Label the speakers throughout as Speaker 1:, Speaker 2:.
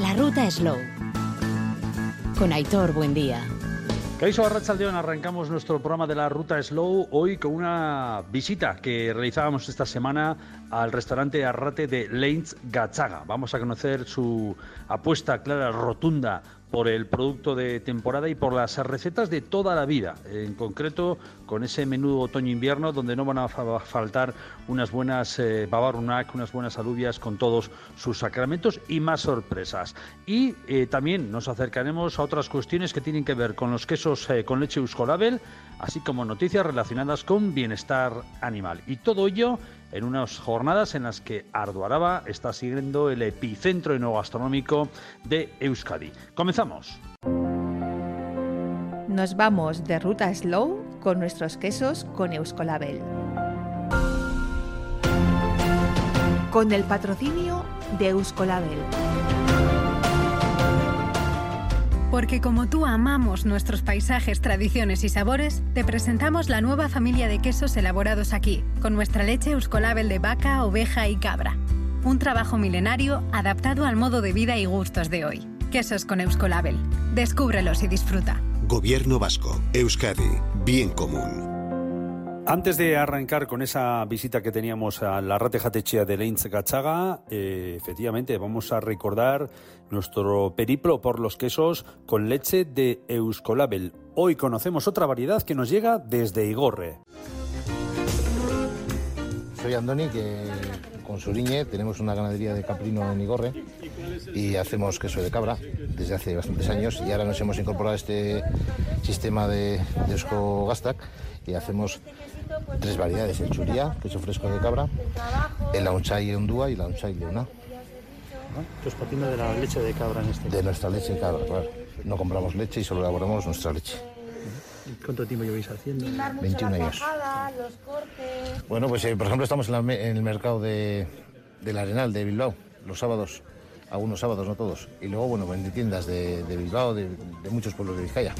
Speaker 1: La ruta Slow. Con Aitor, buen día.
Speaker 2: Caiso Arrachaldeón, arrancamos nuestro programa de la Ruta Slow hoy con una visita que realizábamos esta semana al restaurante Arrate de Leins Gachaga. Vamos a conocer su apuesta clara, rotunda por el producto de temporada y por las recetas de toda la vida, en concreto con ese menú otoño-invierno donde no van a faltar unas buenas eh, unas buenas alubias con todos sus sacramentos y más sorpresas. Y eh, también nos acercaremos a otras cuestiones que tienen que ver con los quesos eh, con leche Euskolabel, así como noticias relacionadas con bienestar animal. Y todo ello en unas jornadas en las que Arduaraba está siguiendo el epicentro gastronómico de Euskadi. Comenzamos.
Speaker 3: Nos vamos de ruta slow con nuestros quesos con Euskolabel. Con el patrocinio de Euskolabel.
Speaker 4: Porque como tú amamos nuestros paisajes, tradiciones y sabores, te presentamos la nueva familia de quesos elaborados aquí, con nuestra leche Euskolabel de vaca, oveja y cabra. Un trabajo milenario adaptado al modo de vida y gustos de hoy. Quesos con Euskolabel. Descúbrelos y disfruta.
Speaker 5: Gobierno Vasco, Euskadi, bien común.
Speaker 2: Antes de arrancar con esa visita que teníamos a la Ratejatechea de Leinz Gachaga, eh, efectivamente vamos a recordar nuestro periplo por los quesos con leche de Euskolabel. Hoy conocemos otra variedad que nos llega desde Igorre.
Speaker 6: Soy Andoni, que con Suriñe tenemos una ganadería de caprino en Igorre y hacemos queso de cabra desde hace bastantes años y ahora nos hemos incorporado a este sistema de, de Eusko Gastak y hacemos tres variedades, el churía, queso fresco de cabra, el launchay ondúa y la launchay leona.
Speaker 7: Entonces partiendo de la leche de cabra en este
Speaker 6: De nuestra leche de cabra, claro. No compramos leche y solo elaboramos nuestra leche.
Speaker 7: ¿Cuánto tiempo lleváis haciendo?
Speaker 6: 21 años. Bueno, pues eh, por ejemplo estamos en, el mercado de, del Arenal de Bilbao, los sábados, algunos sábados, no todos. Y luego, bueno, en tiendas de, Bilbao, de, de muchos pueblos de Vizcaya.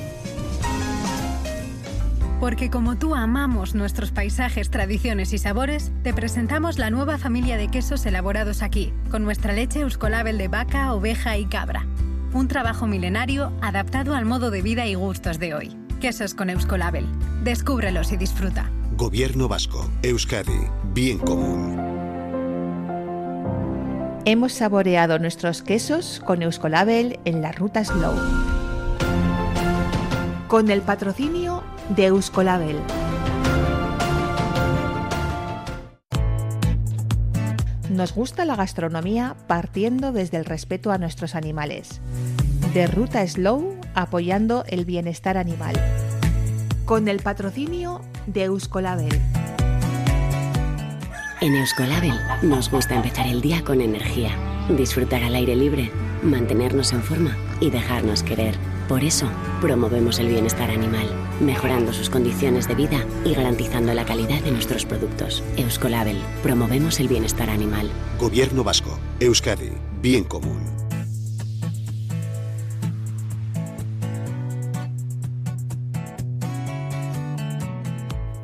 Speaker 4: Porque como tú amamos nuestros paisajes, tradiciones y sabores, te presentamos la nueva familia de quesos elaborados aquí, con nuestra leche Euskolabel de vaca, oveja y cabra. Un trabajo milenario adaptado al modo de vida y gustos de hoy. Quesos con Euskolabel. Descúbrelos y disfruta.
Speaker 5: Gobierno Vasco, Euskadi, bien común.
Speaker 3: Hemos saboreado nuestros quesos con Euskolabel en la ruta Slow. Con el patrocinio de Euskolabel. Nos gusta la gastronomía partiendo desde el respeto a nuestros animales. De Ruta Slow apoyando el bienestar animal. Con el patrocinio de Euskolabel.
Speaker 8: En Euskolabel nos gusta empezar el día con energía, disfrutar al aire libre, mantenernos en forma y dejarnos querer. Por eso, promovemos el bienestar animal, mejorando sus condiciones de vida y garantizando la calidad de nuestros productos. Euskolabel, promovemos el bienestar animal.
Speaker 5: Gobierno Vasco, Euskadi, bien común.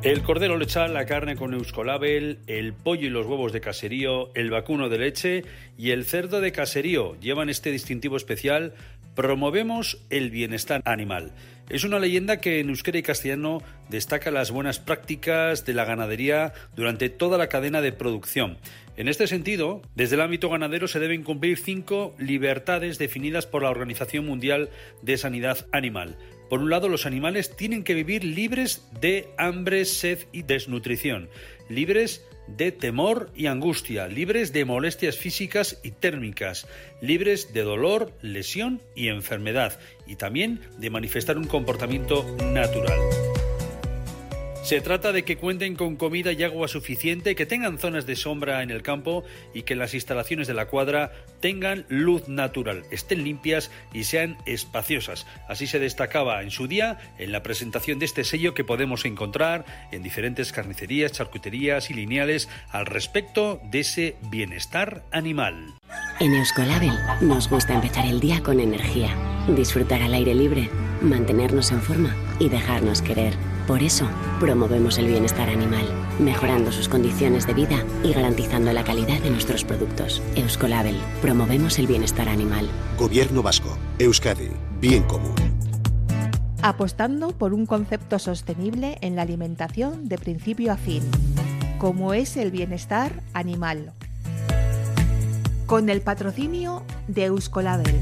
Speaker 2: El cordero lechal, la carne con Euskolabel, el pollo y los huevos de caserío, el vacuno de leche y el cerdo de caserío llevan este distintivo especial Promovemos el bienestar animal. Es una leyenda que en euskera y castellano destaca las buenas prácticas de la ganadería durante toda la cadena de producción. En este sentido, desde el ámbito ganadero se deben cumplir cinco libertades definidas por la Organización Mundial de Sanidad Animal. Por un lado, los animales tienen que vivir libres de hambre, sed y desnutrición, libres de temor y angustia, libres de molestias físicas y térmicas, libres de dolor, lesión y enfermedad, y también de manifestar un comportamiento natural. Se trata de que cuenten con comida y agua suficiente, que tengan zonas de sombra en el campo y que las instalaciones de la cuadra tengan luz natural, estén limpias y sean espaciosas. Así se destacaba en su día en la presentación de este sello que podemos encontrar en diferentes carnicerías, charcuterías y lineales al respecto de ese bienestar animal.
Speaker 8: En Euskolabel nos gusta empezar el día con energía, disfrutar al aire libre, mantenernos en forma y dejarnos querer. Por eso, promovemos el bienestar animal, mejorando sus condiciones de vida y garantizando la calidad de nuestros productos. Euskolabel, promovemos el bienestar animal.
Speaker 5: Gobierno Vasco, Euskadi, bien común.
Speaker 3: Apostando por un concepto sostenible en la alimentación de principio a fin, como es el bienestar animal. Con el patrocinio de Euskolabel.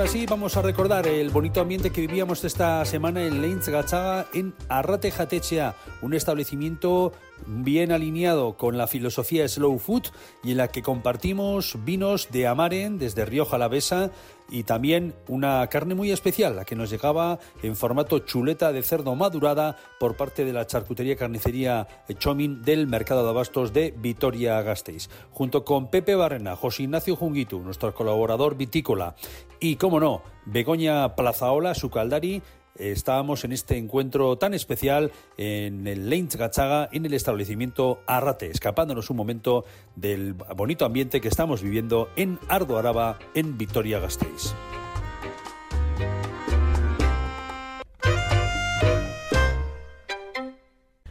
Speaker 9: Ahora sí, vamos a recordar el bonito ambiente que vivíamos esta semana en Leintz Gachaga, en Arrate Jatechea, un establecimiento bien alineado con la filosofía Slow Food y en la que compartimos vinos de Amaren desde Rioja Alavesa y también una carne muy especial, la que nos llegaba en formato chuleta de cerdo madurada por parte de la charcutería carnicería Chomin del Mercado de Abastos de Vitoria-Gasteiz. Junto con Pepe Barrena, José Ignacio Junguitu, nuestro colaborador vitícola, y, como no, Begoña Plazaola, su caldari, estábamos en este encuentro tan especial en el Leintz Gachaga, en el establecimiento Arrate, escapándonos un momento del bonito ambiente que estamos viviendo en Ardo Araba, en Vitoria-Gasteiz.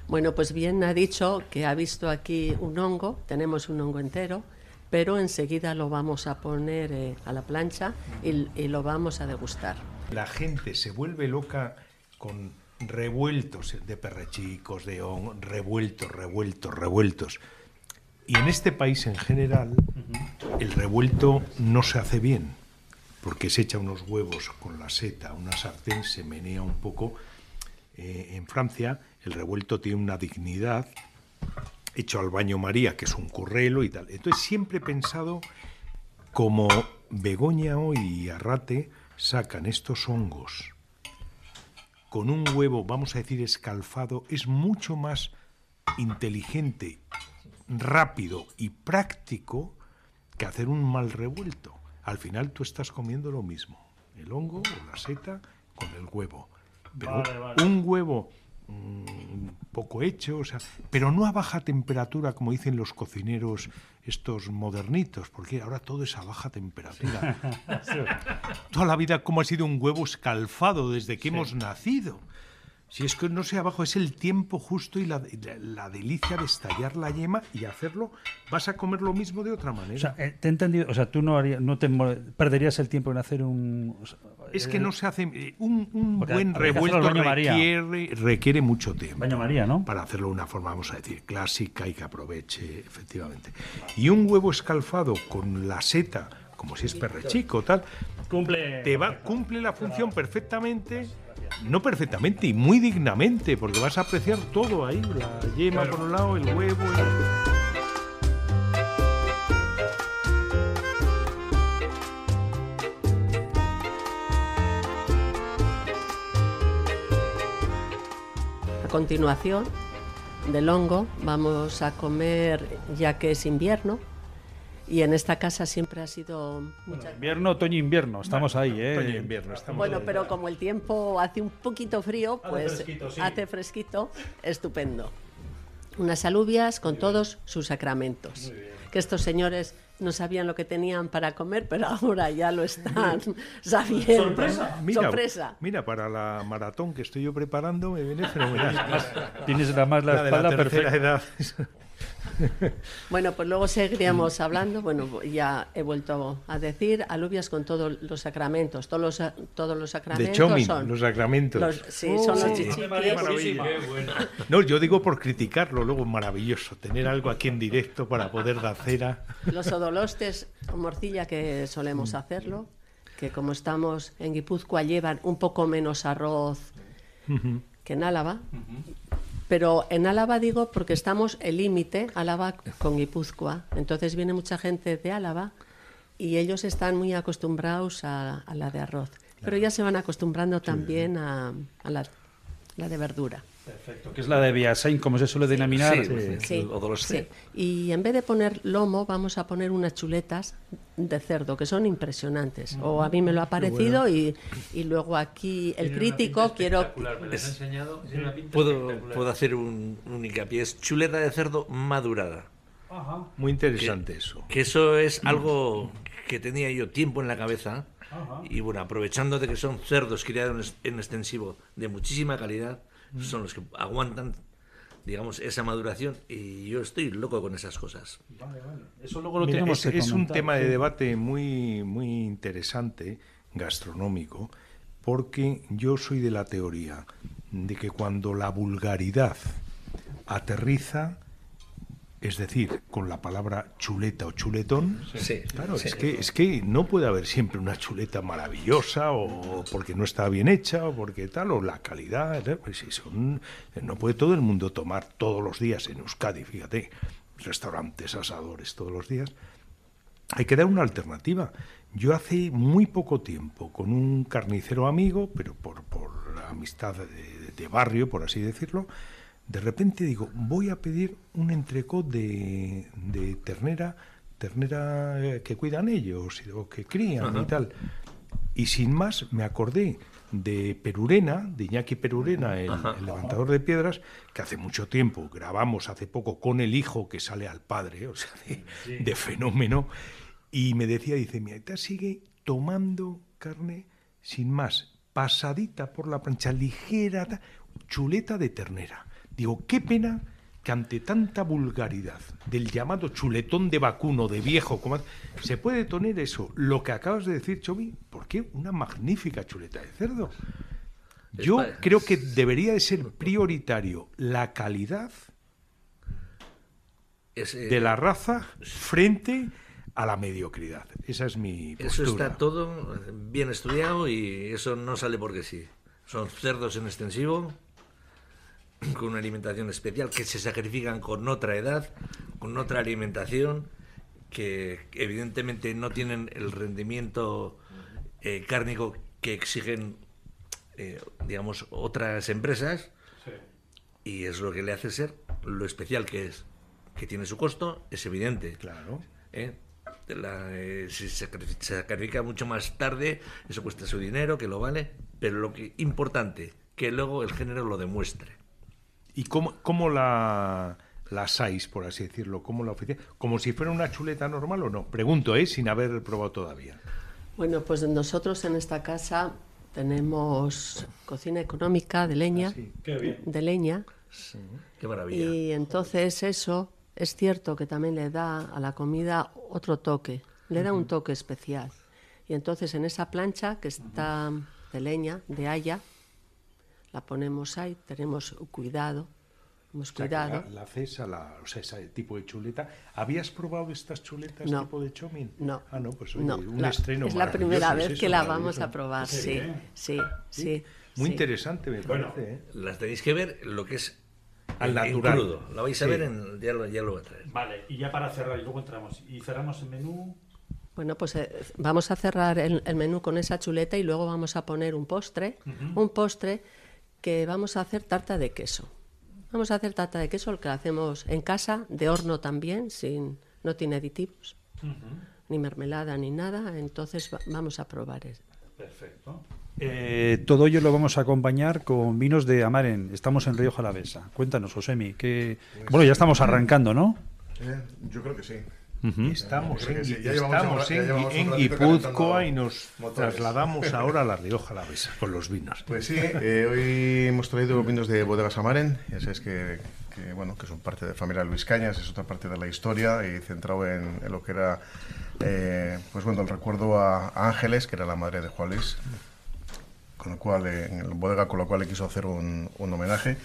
Speaker 10: Bueno, pues bien ha dicho que ha visto aquí un hongo, tenemos un hongo entero, pero enseguida lo vamos a poner eh, a la plancha y lo vamos a degustar.
Speaker 11: La gente se vuelve loca con revueltos de perrechicos, de hongo, revueltos, revueltos, revueltos. Y en este país en general, el revuelto no se hace bien, porque se echa unos huevos con la seta, una sartén, se menea un poco. Eh, en Francia, el revuelto tiene una dignidad, hecho al baño María, que es un currelo y tal. Entonces, siempre he pensado como Begoña hoy y Arrate sacan estos hongos con un huevo, vamos a decir, escalfado, es mucho más inteligente, rápido y práctico que hacer un mal revuelto. Al final tú estás comiendo lo mismo, el hongo o la seta con el huevo. Pero
Speaker 2: Vale, vale.
Speaker 11: un huevo mm, poco hecho, o sea, pero no a baja temperatura como dicen los cocineros estos modernitos, porque ahora todo es a baja temperatura. Toda la vida como ha sido un huevo escalfado desde que hemos nacido. Si es que no sé abajo, es el tiempo justo y la, la- la delicia de estallar la yema y hacerlo, vas a comer lo mismo de otra manera.
Speaker 2: O sea, eh, te he entendido. O sea, tú no, harías, no te perderías el tiempo en hacer un. o sea,
Speaker 11: es que
Speaker 2: eh,
Speaker 11: no se hace eh, un, un buen revuelto requiere, requiere mucho tiempo.
Speaker 2: Baño María, ¿no?
Speaker 11: Para hacerlo de una forma, vamos a decir, clásica y que aproveche, efectivamente. Y un huevo escalfado con la seta, como si es perrechico, tal,
Speaker 2: Cumple.
Speaker 11: te va, cumple la función perfectamente, no perfectamente y muy dignamente, porque vas a apreciar todo ahí, la yema por un lado, el huevo. el-
Speaker 10: A continuación del hongo vamos a comer, ya que es invierno, y en esta casa siempre ha sido mucha...
Speaker 2: Invierno, otoño, invierno. Estamos ahí, ¿eh?
Speaker 11: Otoño e invierno, estamos
Speaker 10: Bueno,
Speaker 11: ahí.
Speaker 10: pero como el tiempo hace un poquito frío, pues
Speaker 2: fresquito, sí.
Speaker 10: hace fresquito, estupendo. Unas alubias con todos sus sacramentos. Que estos señores no sabían lo que tenían para comer, pero ahora ya lo están sabiendo.
Speaker 2: Sorpresa.
Speaker 11: Mira,
Speaker 10: Sorpresa.
Speaker 11: mira, para la maratón que estoy yo preparando me viene fenomenal.
Speaker 2: Tienes la más la,
Speaker 11: La de la
Speaker 2: espalda
Speaker 11: tercera
Speaker 2: perfecta.
Speaker 11: edad.
Speaker 10: Bueno, pues luego seguiríamos hablando. Bueno, ya he vuelto a decir alubias con todos los sacramentos. Todos los, todos los sacramentos
Speaker 11: De Chomin,
Speaker 10: son.
Speaker 11: los sacramentos.
Speaker 10: los- sí, son los
Speaker 11: Sí.
Speaker 10: chichiquis.
Speaker 11: No, yo digo por criticarlo, luego maravilloso, tener algo aquí en directo para poder dar cera.
Speaker 10: Los odolostes o morcilla que
Speaker 11: Mm.
Speaker 10: solemos hacerlo, que como estamos en Guipúzcoa llevan un poco menos arroz que en Álava. Pero en Álava digo porque estamos el límite Álava con Guipúzcoa. Entonces viene mucha gente de Álava y ellos están muy acostumbrados a, a la de arroz. Pero ya se van acostumbrando también a, a la, la de verdura.
Speaker 2: Perfecto. Que es la de Biasain, como se suele denominar.
Speaker 10: Sí, sí. Y en vez de poner lomo, vamos a poner unas chuletas de cerdo, que son impresionantes. O a mí me lo ha parecido y, y luego aquí el crítico quiero...
Speaker 12: Puedo, puedo hacer un, un hincapié. Es chuleta de cerdo madurada.
Speaker 11: Muy interesante eso.
Speaker 12: Que eso es algo que tenía yo tiempo en la cabeza. Y bueno, aprovechando de que son cerdos criados en extensivo de muchísima calidad, son los que aguantan digamos, esa maduración y yo estoy loco con esas cosas.
Speaker 11: Vale, vale. Eso luego lo tenemos es, es un tema de debate muy, muy interesante, gastronómico, porque yo soy de la teoría de que cuando la vulgaridad aterriza, es decir, con la palabra chuleta o chuletón,
Speaker 12: sí,
Speaker 11: claro, Es, que, es que no puede haber siempre una chuleta maravillosa o porque no está bien hecha o porque tal, o la calidad. Pues son, no puede todo el mundo tomar todos los días en Euskadi, fíjate, restaurantes, asadores todos los días. Hay que dar una alternativa. Yo hace muy poco tiempo, con un carnicero amigo, pero por, por amistad de barrio, por así decirlo, de repente digo, voy a pedir un entrecot de, de ternera, ternera eh, que cuidan ellos o que crían y tal. Y sin más me acordé de Perurena, de Iñaki Perurena, el, levantador de piedras, que hace mucho tiempo grabamos hace poco con el hijo que sale al padre, o sea, de, fenómeno, y me decía, dice, mi aita sigue tomando carne sin más, pasadita por la plancha, ligera, chuleta de ternera. Digo, qué pena que ante tanta vulgaridad del llamado chuletón de vacuno, de viejo, como se puede tener eso, lo que acabas de decir, Chomi, ¿por qué una magnífica chuleta de cerdo? Yo creo que debería de ser prioritario la calidad
Speaker 12: eh,
Speaker 11: de la raza frente a la mediocridad. Esa es mi postura.
Speaker 12: Eso está todo bien estudiado y eso no sale porque sí. Son cerdos en extensivo, con una alimentación especial, que se sacrifican con otra edad, con otra alimentación, que evidentemente no tienen el rendimiento eh, cárnico que exigen, eh, digamos, otras empresas. Y es lo que le hace ser lo especial que es. Que tiene su costo, es evidente.
Speaker 11: Claro.
Speaker 12: ¿Eh? si se sacrifica mucho más tarde, eso cuesta su dinero, que lo vale, pero lo que importante, que luego el género lo demuestre.
Speaker 11: ¿Y cómo, cómo la, la por así decirlo? ¿Cómo la oficina? ¿Como si fuera una chuleta normal o no? Pregunto, ¿eh? Sin haber probado todavía.
Speaker 10: Bueno, pues nosotros en esta casa tenemos cocina económica de leña.
Speaker 11: Ah,
Speaker 10: de leña.
Speaker 12: Qué maravilla.
Speaker 10: Y entonces eso es cierto que también le da a la comida otro toque, le da un toque especial. Y entonces en esa plancha que está de leña, de haya, la ponemos ahí, tenemos cuidado, hemos cuidado.
Speaker 11: La, la, cesa, la, o sea, ese tipo de chuleta. ¿Habías probado estas chuletas tipo de chomin?
Speaker 10: No.
Speaker 11: Ah, no, pues
Speaker 10: no,
Speaker 11: un estreno
Speaker 10: Es la primera vez que la vamos a probar, sí, sí, sí.
Speaker 11: Muy interesante, me parece. ¿eh?
Speaker 12: Las tenéis que ver lo que es
Speaker 11: al natural.
Speaker 12: Crudo. La vais a ver, en, ya, lo, ya lo voy a traer.
Speaker 2: Vale, y ya para cerrar, y luego entramos. Y cerramos el menú.
Speaker 10: Bueno, pues eh, vamos a cerrar el, menú con esa chuleta y luego vamos a poner un postre, un postre que vamos a hacer tarta de queso. Vamos a hacer tarta de queso, el que hacemos en casa, de horno también, sin, no tiene aditivos, ni mermelada ni nada, entonces vamos a probar eso.
Speaker 2: Perfecto. Eh, todo ello lo vamos a acompañar con vinos de Amaren. Estamos en Río Jalavesa. Cuéntanos, Josemi, que bueno, ya estamos arrancando, ¿no?
Speaker 13: Eh, yo creo que sí.
Speaker 11: Estamos en, estamos en, Guipúzcoa y nos trasladamos ahora a La Rioja la Besa con los vinos.
Speaker 13: Pues sí, eh, hoy hemos traído vinos de Bodegas Amaren, ya sabes que, bueno, que son parte de familia Luis Cañas, es otra parte de la historia y centrado en, lo que era, eh, pues bueno, el recuerdo a, Ángeles, que era la madre de Juan Luis, con lo cual, en el bodega con lo cual le quiso hacer un, un homenaje.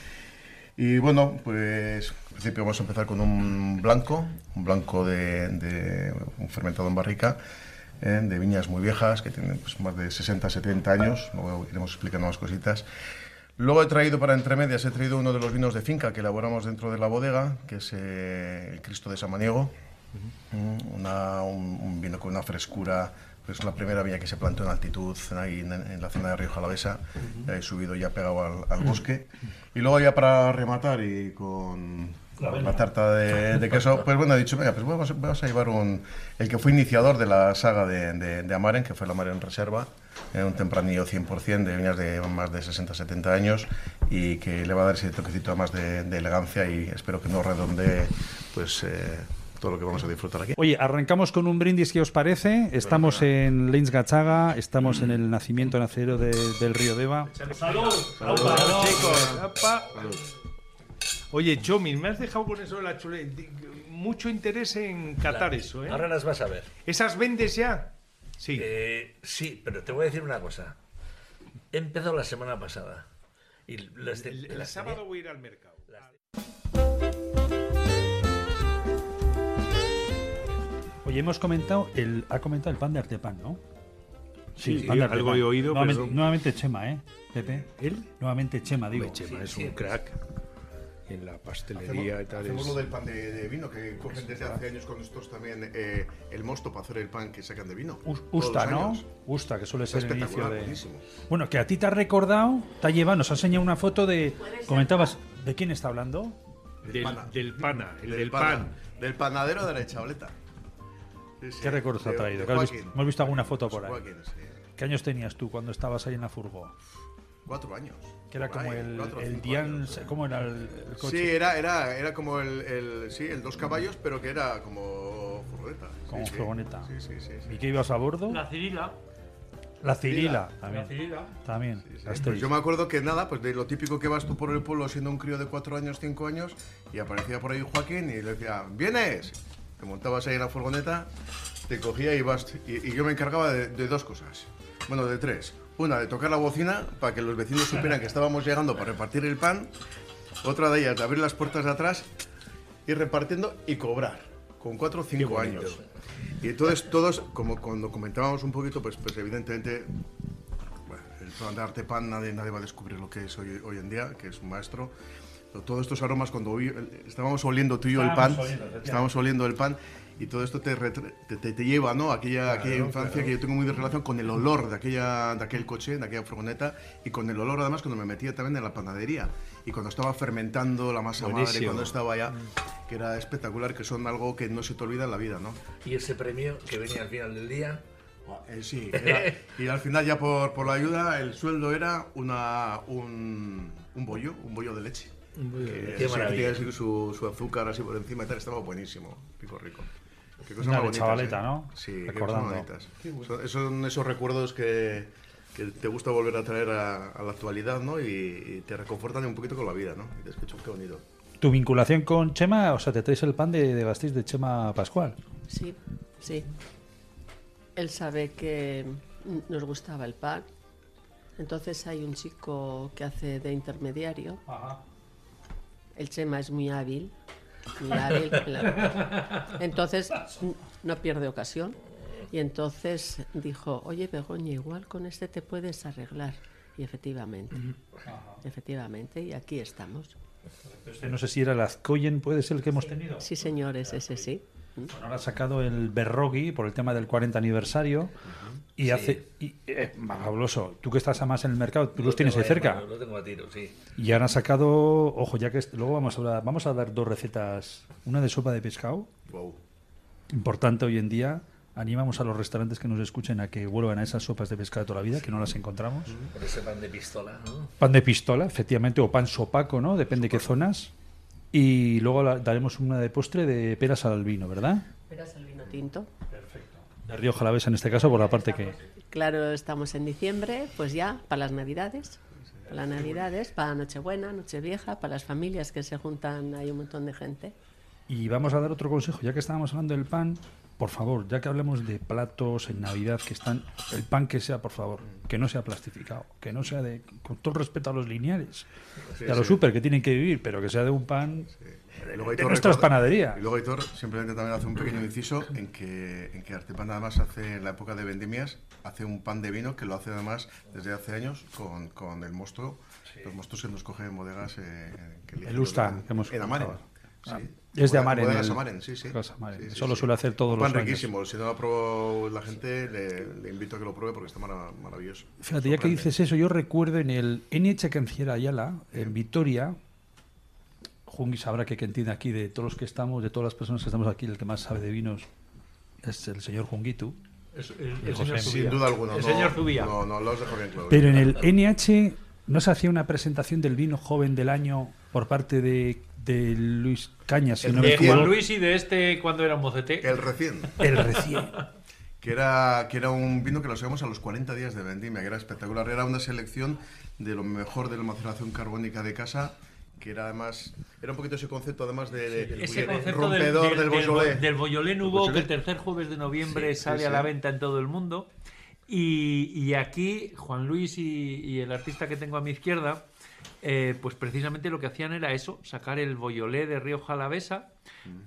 Speaker 13: Y bueno, pues principio vamos a empezar con un blanco, un blanco de, un fermentado en barrica, eh, de viñas muy viejas, que tienen pues, más de 60, 70 años, luego iremos explicando más cositas. Luego he traído para entremedias, he traído uno de los vinos de finca que elaboramos dentro de la bodega, que es eh, el Cristo de Samaniego, mm, un, vino con una frescura es la primera viña que se plantó en altitud ahí en, la zona de Río Jalavesa. He subido ya pegado al, bosque. Y luego ya para rematar y con la, tarta de, queso, pues bueno, he dicho, venga, pues vamos, a llevar un, el que fue iniciador de la saga de, de, Amaren, que fue la Amaren Reserva, eh, un tempranillo 100% de viñas de más de 60-70 años y que le va a dar ese toquecito más de, elegancia y espero que no redondee pues, eh, todo lo que vamos a disfrutar aquí.
Speaker 2: Oye, arrancamos con un brindis, ¿qué os parece? Estamos en Leins Gachaga, estamos en el nacimiento nacero de- del río Deva.
Speaker 11: ¡Salud!
Speaker 2: Salud,
Speaker 11: chicos! Oye, Chomin, me has dejado con eso de la chule. di- Mucho interés en catar
Speaker 12: La-
Speaker 11: eso, ¿eh?
Speaker 12: Ahora las vas a ver.
Speaker 11: ¿Esas vendes ya? Sí.
Speaker 12: Eh, sí, pero te voy a decir una cosa. He empezado la semana pasada. Y las de-
Speaker 11: El, el
Speaker 12: las
Speaker 11: sábado
Speaker 12: tenía-
Speaker 11: voy a ir al mercado.
Speaker 2: Oye, hemos comentado, el, ha comentado el pan de Artepan, ¿no?
Speaker 11: Sí,
Speaker 2: pan de
Speaker 11: algo
Speaker 2: Artepan.
Speaker 11: he oído,
Speaker 2: Nuevamente,
Speaker 11: pero-
Speaker 2: nuevamente Chema, ¿eh? Pepe.
Speaker 11: ¿Él?
Speaker 2: Nuevamente Chema, digo.
Speaker 11: Hombre, Chema es un crack en la pastelería y tal.
Speaker 13: Hacemos
Speaker 11: es-
Speaker 13: lo del pan de, de vino, que cogen desde hace años con estos también eh, el mosto para hacer el pan que sacan de vino.
Speaker 2: Usta, ¿no? Usta, que suele ser el inicio
Speaker 13: espectacular,
Speaker 2: de...
Speaker 13: buenísimo.
Speaker 2: Bueno, que a ti te ha recordado, te ha llevado, nos ha enseñado una foto de... Comentabas, ¿de quién está hablando?
Speaker 11: Del,
Speaker 13: pana.
Speaker 11: del pana, el del,
Speaker 13: pana,
Speaker 11: pan.
Speaker 13: Del panadero de la chavaleta. Sí, sí.
Speaker 2: ¿Qué recuerdos ha traído?
Speaker 13: de
Speaker 2: ¿Que has visto-
Speaker 13: Joaquín.
Speaker 2: hemos visto alguna foto por ahí.
Speaker 13: Joaquín, sí.
Speaker 2: ¿Qué años tenías tú cuando estabas ahí en la furgo?
Speaker 13: Cuatro años.
Speaker 2: Que era como
Speaker 13: ahí,
Speaker 2: el,
Speaker 13: cuatro
Speaker 2: el Dian,
Speaker 13: años.
Speaker 2: ¿cómo era el, el coche?
Speaker 13: Sí, era, era, era como el, el- sí, el dos caballos, pero que era como furgoneta.
Speaker 2: Como
Speaker 13: sí.
Speaker 2: furgoneta.
Speaker 13: Sí, sí, sí, sí.
Speaker 2: ¿Y qué ibas a bordo?
Speaker 14: La Cirila.
Speaker 2: La Cirila, también.
Speaker 14: La Cirila.
Speaker 2: También.
Speaker 13: Pues yo me acuerdo que nada, pues de lo típico que vas tú por el pueblo siendo un crío de cuatro años, cinco años, y aparecía por ahí Joaquín y le decía, ¿vienes? Te montabas ahí en la furgoneta, te cogía y vas. Y, y yo me encargaba de, de dos cosas. Bueno, de tres. Una, de tocar la bocina para que los vecinos supieran que estábamos llegando para repartir el pan. Otra de ellas, de abrir las puertas de atrás, ir repartiendo y cobrar. Con cuatro o cinco
Speaker 11: bonito.
Speaker 13: años. Y entonces todos, como cuando comentábamos un poquito, pues, pues evidentemente bueno, el plan de arte pan nadie, nadie va a descubrir lo que es hoy, hoy en día, que es un maestro. Todos estos aromas, cuando estábamos oliendo tú y yo el pan,
Speaker 2: oliendo,
Speaker 13: estábamos oliendo el pan y todo esto te, te, te- te lleva ¿no? a aquella, aquella
Speaker 11: Claro,
Speaker 13: infancia
Speaker 11: claro.
Speaker 13: que yo tengo muy de relación con el olor de, aquella, de aquel coche, de aquella furgoneta y con el olor además cuando me metía también en la panadería y cuando estaba fermentando la masa madre,
Speaker 11: Buenísimo.
Speaker 13: cuando estaba allá, que era espectacular, que son algo que no se te olvida en la vida, ¿no?
Speaker 12: Y ese premio que venía al final del día.
Speaker 13: Eh, sí, era- y al final ya por, por la ayuda el sueldo era una, un, un bollo, un bollo de leche.
Speaker 11: Un bollo de
Speaker 13: Que
Speaker 11: leche.
Speaker 12: Qué maravilla.
Speaker 13: tenía así su, su azúcar así por encima y tal, estaba buenísimo, rico, rico. Qué cosas
Speaker 2: Una
Speaker 13: más
Speaker 2: chavaleta,
Speaker 13: ¿eh?
Speaker 2: ¿no?
Speaker 13: Sí, qué cosas
Speaker 2: Recordando.
Speaker 13: más bonitas. Son, son esos recuerdos que, que te gusta volver a traer a, a la actualidad, ¿no? Y, y te reconfortan un poquito con la vida, ¿no? Y qué chulo, qué bonito.
Speaker 2: ¿Tu vinculación con Chema, o sea, te traes el pan de, de Gasteiz de Chema Pascual?
Speaker 10: Sí, sí. Él sabe que nos gustaba el pan. Entonces hay un chico que hace de intermediario. El Chema es muy hábil. Entonces no pierde ocasión. Y entonces dijo, oye Begoña, igual con este te puedes arreglar. Y efectivamente, efectivamente, y aquí estamos.
Speaker 2: Este no sé si era el Azcoyen, puede ser el que hemos tenido.
Speaker 10: Sí, señores, ese sí.
Speaker 2: Bueno, ahora ha sacado el Berrogi por el tema del 40 aniversario y
Speaker 12: Sí.
Speaker 2: hace y, eh, fabuloso. Tú que estás a más en el mercado, tú
Speaker 12: Lo
Speaker 2: los tienes ahí cerca.
Speaker 12: mano, Lo tengo a tiro, sí.
Speaker 2: Y han sacado, ojo, ya que luego vamos a hablar- vamos a dar dos recetas, una de sopa de pescado,
Speaker 13: Wow.
Speaker 2: importante hoy en día. Animamos a los restaurantes que nos escuchen a que vuelvan a esas sopas de pescado de toda la vida, que no las encontramos.
Speaker 12: Por ese pan de pistola, ¿no?
Speaker 2: Pan de pistola, efectivamente, o pan sopaco, ¿no? Depende qué zonas. Y luego daremos una de postre de peras al vino, ¿verdad?
Speaker 10: Verás el vino tinto.
Speaker 2: De Rioja Alavesa en este caso, por la parte que...
Speaker 10: Claro, estamos en diciembre, pues ya para las Navidades. Para las Navidades, para Nochebuena, Nochevieja, para las familias que se juntan, hay un montón de gente.
Speaker 2: Y vamos a dar otro consejo, ya que estábamos hablando del pan, por favor, ya que hablemos de platos en Navidad que están, el pan que sea, por favor, que no sea plastificado, que no sea de, con todo el respeto a los lineales
Speaker 13: Sí,
Speaker 2: y a los
Speaker 13: sí.
Speaker 2: super que tienen que vivir, pero que sea de un pan
Speaker 13: Y luego
Speaker 2: de nuestras panaderías.
Speaker 13: Y luego Aitor simplemente también hace un pequeño inciso en que, en que Artepan además hace, en la época de vendimias, hace un pan de vino que lo hace además desde hace años con, con el mosto, los mostos que nos cogen en bodegas. eh, que
Speaker 2: El Usta, que hemos
Speaker 13: En. Sí.
Speaker 2: Es de Amaren,
Speaker 13: Bodegas
Speaker 2: el-
Speaker 13: Amaren, sí, sí.
Speaker 2: Bodegas Amaren.
Speaker 13: Sí, sí,
Speaker 2: Eso lo
Speaker 13: sí.
Speaker 2: suele hacer todos los años.
Speaker 13: riquísimo. Si no lo ha probado la gente, le, le invito a que lo pruebe porque está mara- maravilloso.
Speaker 2: Fíjate, ya que dices eso, yo recuerdo en el NH Canciera Ayala, en Vitoria, Jungi sabrá que quien tiene aquí, de todos los que estamos, de todas las personas que estamos aquí, el que más sabe de vinos es el señor Junguitu.
Speaker 14: Es el, el
Speaker 2: El
Speaker 14: señor
Speaker 2: José.
Speaker 14: Zubía.
Speaker 13: Sin duda alguna.
Speaker 14: El
Speaker 13: no,
Speaker 14: señor Zubía.
Speaker 13: No, no, lo has dejado bien claro.
Speaker 2: Pero en el NH no se hacía una presentación del vino joven del año por parte de, de Luis Cañas. Si
Speaker 11: El
Speaker 2: no
Speaker 14: De Juan. Luis y de este cuando era un mocete.
Speaker 13: El recién.
Speaker 2: El recién.
Speaker 13: que era, que era un vino que lo sacamos a los 40 días de vendimia, que era espectacular. Era una selección de lo mejor de la maceración carbónica de casa, que era además, era un poquito ese concepto además de, de-
Speaker 14: Ese concepto del,
Speaker 13: rompedor
Speaker 14: del,
Speaker 13: del,
Speaker 14: del,
Speaker 13: Beaujolais.
Speaker 14: del Beaujolais. que el tercer jueves de noviembre
Speaker 13: Sí,
Speaker 14: sale
Speaker 13: sí,
Speaker 14: a la venta en todo el mundo. Y, y aquí Juan Luis y, y el artista que tengo a mi izquierda, eh, pues precisamente lo que hacían era eso, sacar el Beaujolais de Río Jalavesa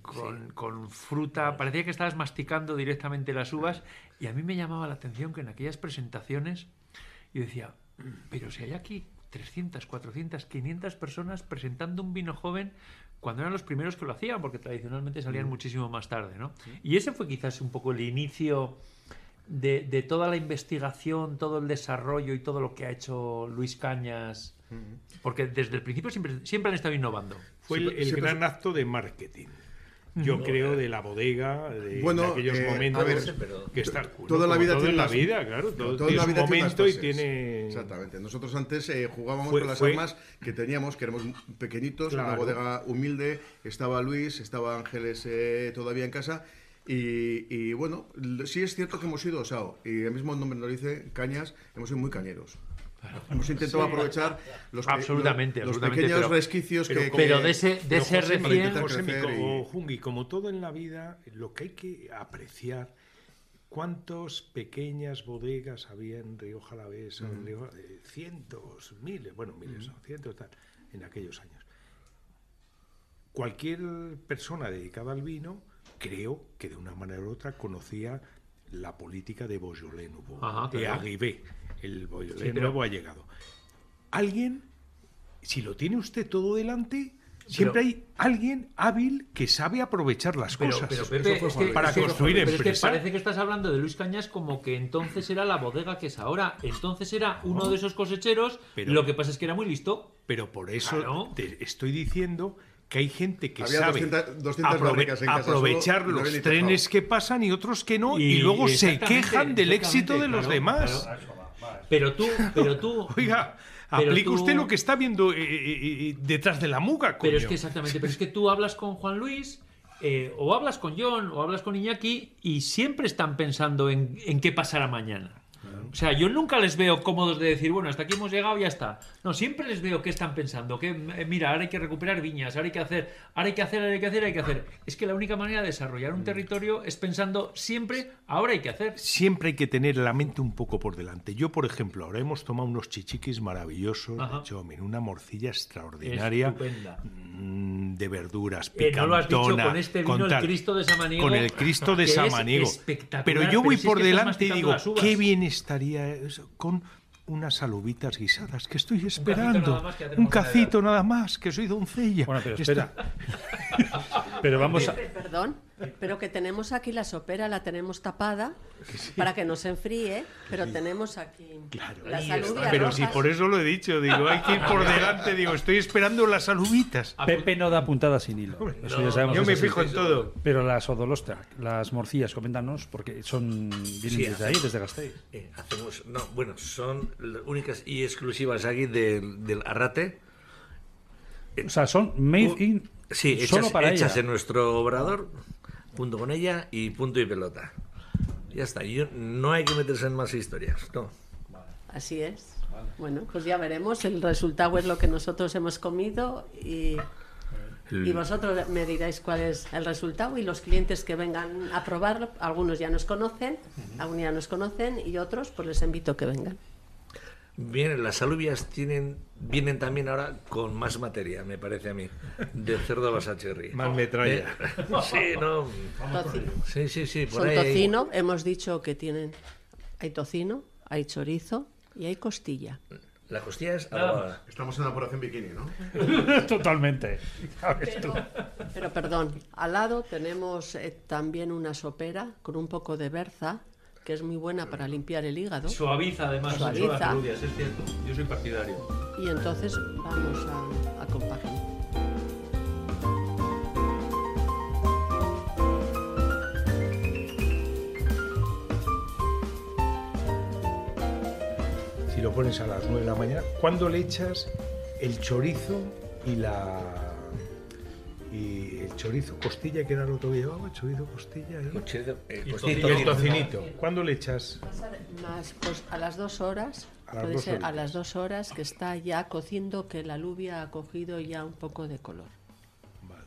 Speaker 14: con, con fruta, parecía que estabas masticando directamente las uvas y a mí me llamaba la atención que en aquellas presentaciones yo decía, pero si hay aquí 300, 400, 500 personas presentando un vino joven cuando eran los primeros que lo hacían, porque tradicionalmente salían
Speaker 11: Mm.
Speaker 14: muchísimo más tarde, ¿no? Y ese fue quizás un poco el inicio de, de toda la investigación, todo el desarrollo y todo lo que ha hecho Luis Cañas, porque desde el principio siempre, siempre han estado innovando.
Speaker 11: Fue el, el gran acto de marketing. Yo
Speaker 14: No,
Speaker 11: creo de la bodega, de,
Speaker 13: Bueno,
Speaker 11: de aquellos
Speaker 13: eh,
Speaker 11: momentos
Speaker 13: ver,
Speaker 11: que está
Speaker 13: toda la vida
Speaker 11: todo
Speaker 13: tiene
Speaker 11: en la
Speaker 13: las-
Speaker 11: vida, claro, todo,
Speaker 13: toda la vida tiene
Speaker 11: momento y tiene
Speaker 13: Exactamente. Nosotros antes eh, jugábamos
Speaker 11: Fue-
Speaker 13: con las
Speaker 11: fue-
Speaker 13: armas que teníamos, que éramos pequeñitos, una
Speaker 11: Claro.
Speaker 13: bodega humilde. Estaba Luis, estaba Ángeles eh, todavía en casa. Y, y, bueno, sí es cierto que hemos sido osao. Y el mismo nombre nos lo dice Cañas, hemos sido muy cañeros. Hemos intentado
Speaker 14: Sí.
Speaker 13: aprovechar los,
Speaker 14: Absolutamente,
Speaker 13: los, los
Speaker 14: absolutamente,
Speaker 13: pequeños
Speaker 14: pero-
Speaker 13: resquicios
Speaker 11: pero
Speaker 13: que,
Speaker 14: pero de ese- de ese
Speaker 11: Josemi,
Speaker 14: recién-
Speaker 13: y-
Speaker 11: como Jungi, como todo en la vida, lo que hay que apreciar, cuántas pequeñas bodegas había en Río Jalavesa, en
Speaker 13: Mm.
Speaker 11: Rioja- eh, cientos, miles, bueno, miles, no, cientos, tal, en aquellos años. Cualquier persona dedicada al vino, creo que de una manera u otra conocía la política de Beaujolais Nouveau,
Speaker 14: Ajá,
Speaker 11: de
Speaker 14: claro.
Speaker 11: Aguibé, el Beaujolais
Speaker 14: Sí, pero-
Speaker 11: nuevo ha llegado. Alguien, si lo tiene usted todo delante, siempre hay alguien hábil que sabe aprovechar las
Speaker 14: Pero,
Speaker 11: cosas
Speaker 14: pero, Pepe, es que-
Speaker 11: para
Speaker 14: es que-
Speaker 11: construir
Speaker 14: pero es que
Speaker 11: empresas.
Speaker 14: parece que estás hablando de Luis Cañas como que entonces era la bodega que es ahora. Entonces era uno de esos cosecheros.
Speaker 11: Pero-
Speaker 14: lo que pasa es que era muy listo.
Speaker 11: Pero por eso
Speaker 14: Claro.
Speaker 11: te estoy diciendo que hay gente que
Speaker 13: Había
Speaker 11: sabe
Speaker 13: 200 200
Speaker 11: aprove-
Speaker 13: fábricas en casa
Speaker 11: aprovechar
Speaker 13: solo
Speaker 11: los trenes que pasan y otros que no, y,
Speaker 14: Y-
Speaker 11: luego se quejan del éxito de los
Speaker 14: claro,
Speaker 11: demás.
Speaker 14: Pero tú, pero tú.
Speaker 11: Oiga,
Speaker 14: pero
Speaker 11: aplica
Speaker 14: tú-
Speaker 11: usted lo que está viendo eh, eh, eh, detrás de la muga,
Speaker 14: Pero es
Speaker 11: coño.
Speaker 14: que exactamente, pero es que tú hablas con Juan Luis, eh, o hablas con John, o hablas con Iñaki, y siempre están pensando en, en qué pasará mañana. O sea, yo nunca les veo cómodos de decir, bueno, hasta aquí hemos llegado y ya está. No, siempre les veo qué están pensando, que eh, mira, ahora hay que recuperar viñas, ahora hay que hacer, ahora hay que hacer, ahora hay que hacer, hay que hacer. Es que la única manera de desarrollar un territorio es pensando siempre, ahora hay que hacer.
Speaker 11: Siempre hay que tener la mente un poco por delante. Yo, por ejemplo, ahora hemos tomado unos chichiquis maravillosos,
Speaker 14: Ajá.
Speaker 11: de chomen, una morcilla extraordinaria
Speaker 14: Estupenda.
Speaker 11: mm, de verduras,
Speaker 14: Eh, no lo has dicho
Speaker 11: picantona,
Speaker 14: con este vino, el
Speaker 11: tal.
Speaker 14: Cristo de Samaniego,
Speaker 11: Con el Cristo de
Speaker 14: que es
Speaker 11: Samaniego.
Speaker 14: espectacular,
Speaker 11: Pero yo voy
Speaker 14: es
Speaker 11: por
Speaker 14: que
Speaker 11: delante y digo, qué bien con unas alubitas guisadas, que estoy esperando.
Speaker 14: nada más, que
Speaker 11: Un cacito nada más, que soy doncella.
Speaker 2: Bueno, pero espera. pero vamos a.
Speaker 10: Perdón, pero que tenemos aquí la sopera, la tenemos tapada para que no se enfríe, pero tenemos aquí las
Speaker 11: Ahí
Speaker 10: alubias.
Speaker 11: Pero si por eso lo he dicho, digo, hay que ir por delante, digo, estoy esperando las alubitas.
Speaker 2: Pepe no da puntadas sin hilo. Eso ya sabemos
Speaker 11: yo
Speaker 2: que
Speaker 11: me fijo en todo.
Speaker 2: Pero las odolostra, las morcillas, coméntanos, porque son vienen
Speaker 12: Sí,
Speaker 2: desde ahí, desde Gasteiz.
Speaker 12: eh, hacemos, no, bueno, son las únicas y exclusivas aquí del, del Arrate.
Speaker 2: O sea, son made in
Speaker 12: Sí,
Speaker 2: solo
Speaker 12: hechas,
Speaker 2: para
Speaker 12: hechas
Speaker 2: ella.
Speaker 12: en nuestro obrador, junto con ella y punto y pelota. Ya está, yo, no hay que meterse en más historias. No.
Speaker 10: Así es. Bueno, pues ya veremos. El resultado es lo que nosotros hemos comido y, y vosotros me diréis cuál es el resultado y los clientes que vengan a probarlo, algunos ya nos conocen, algunos ya nos conocen y otros pues les invito a que vengan.
Speaker 12: Bien, las alubias tienen, vienen también ahora con más materia, me parece a mí, de cerdo basacherry.
Speaker 11: Más metralla.
Speaker 12: Eh, sí, no.
Speaker 10: Tocino.
Speaker 12: Sí, sí, sí. Por
Speaker 10: Son
Speaker 12: ahí hay-
Speaker 10: tocino, hemos dicho que tienen, hay tocino, hay chorizo y hay costilla.
Speaker 12: La costilla es alabada.
Speaker 13: Estamos en la operación bikini, ¿no?
Speaker 2: Totalmente. ¿Sabes tú?
Speaker 10: Pero perdón, al lado tenemos eh, también una sopera con un poco de berza, que es muy buena para limpiar el hígado.
Speaker 14: Suaviza además mucho las
Speaker 10: Suaviza.
Speaker 14: alubias, es cierto. Yo soy partidario.
Speaker 10: Y entonces vamos a, a compaginar.
Speaker 11: Si lo pones a las 9 de la mañana, ¿cuándo le echas el chorizo y la y el chorizo costilla, que era lo que llevaba, chorizo costilla. ¿eh?
Speaker 12: Chorizo- eh,
Speaker 11: y
Speaker 12: costilla.
Speaker 11: el tocinito. ¿Cuándo le echas?
Speaker 10: Más, pues a las dos horas,
Speaker 11: A las
Speaker 10: puede
Speaker 11: dos
Speaker 10: ser a las dos horas que está ya cociendo, que la alubia ha cogido ya un poco de color.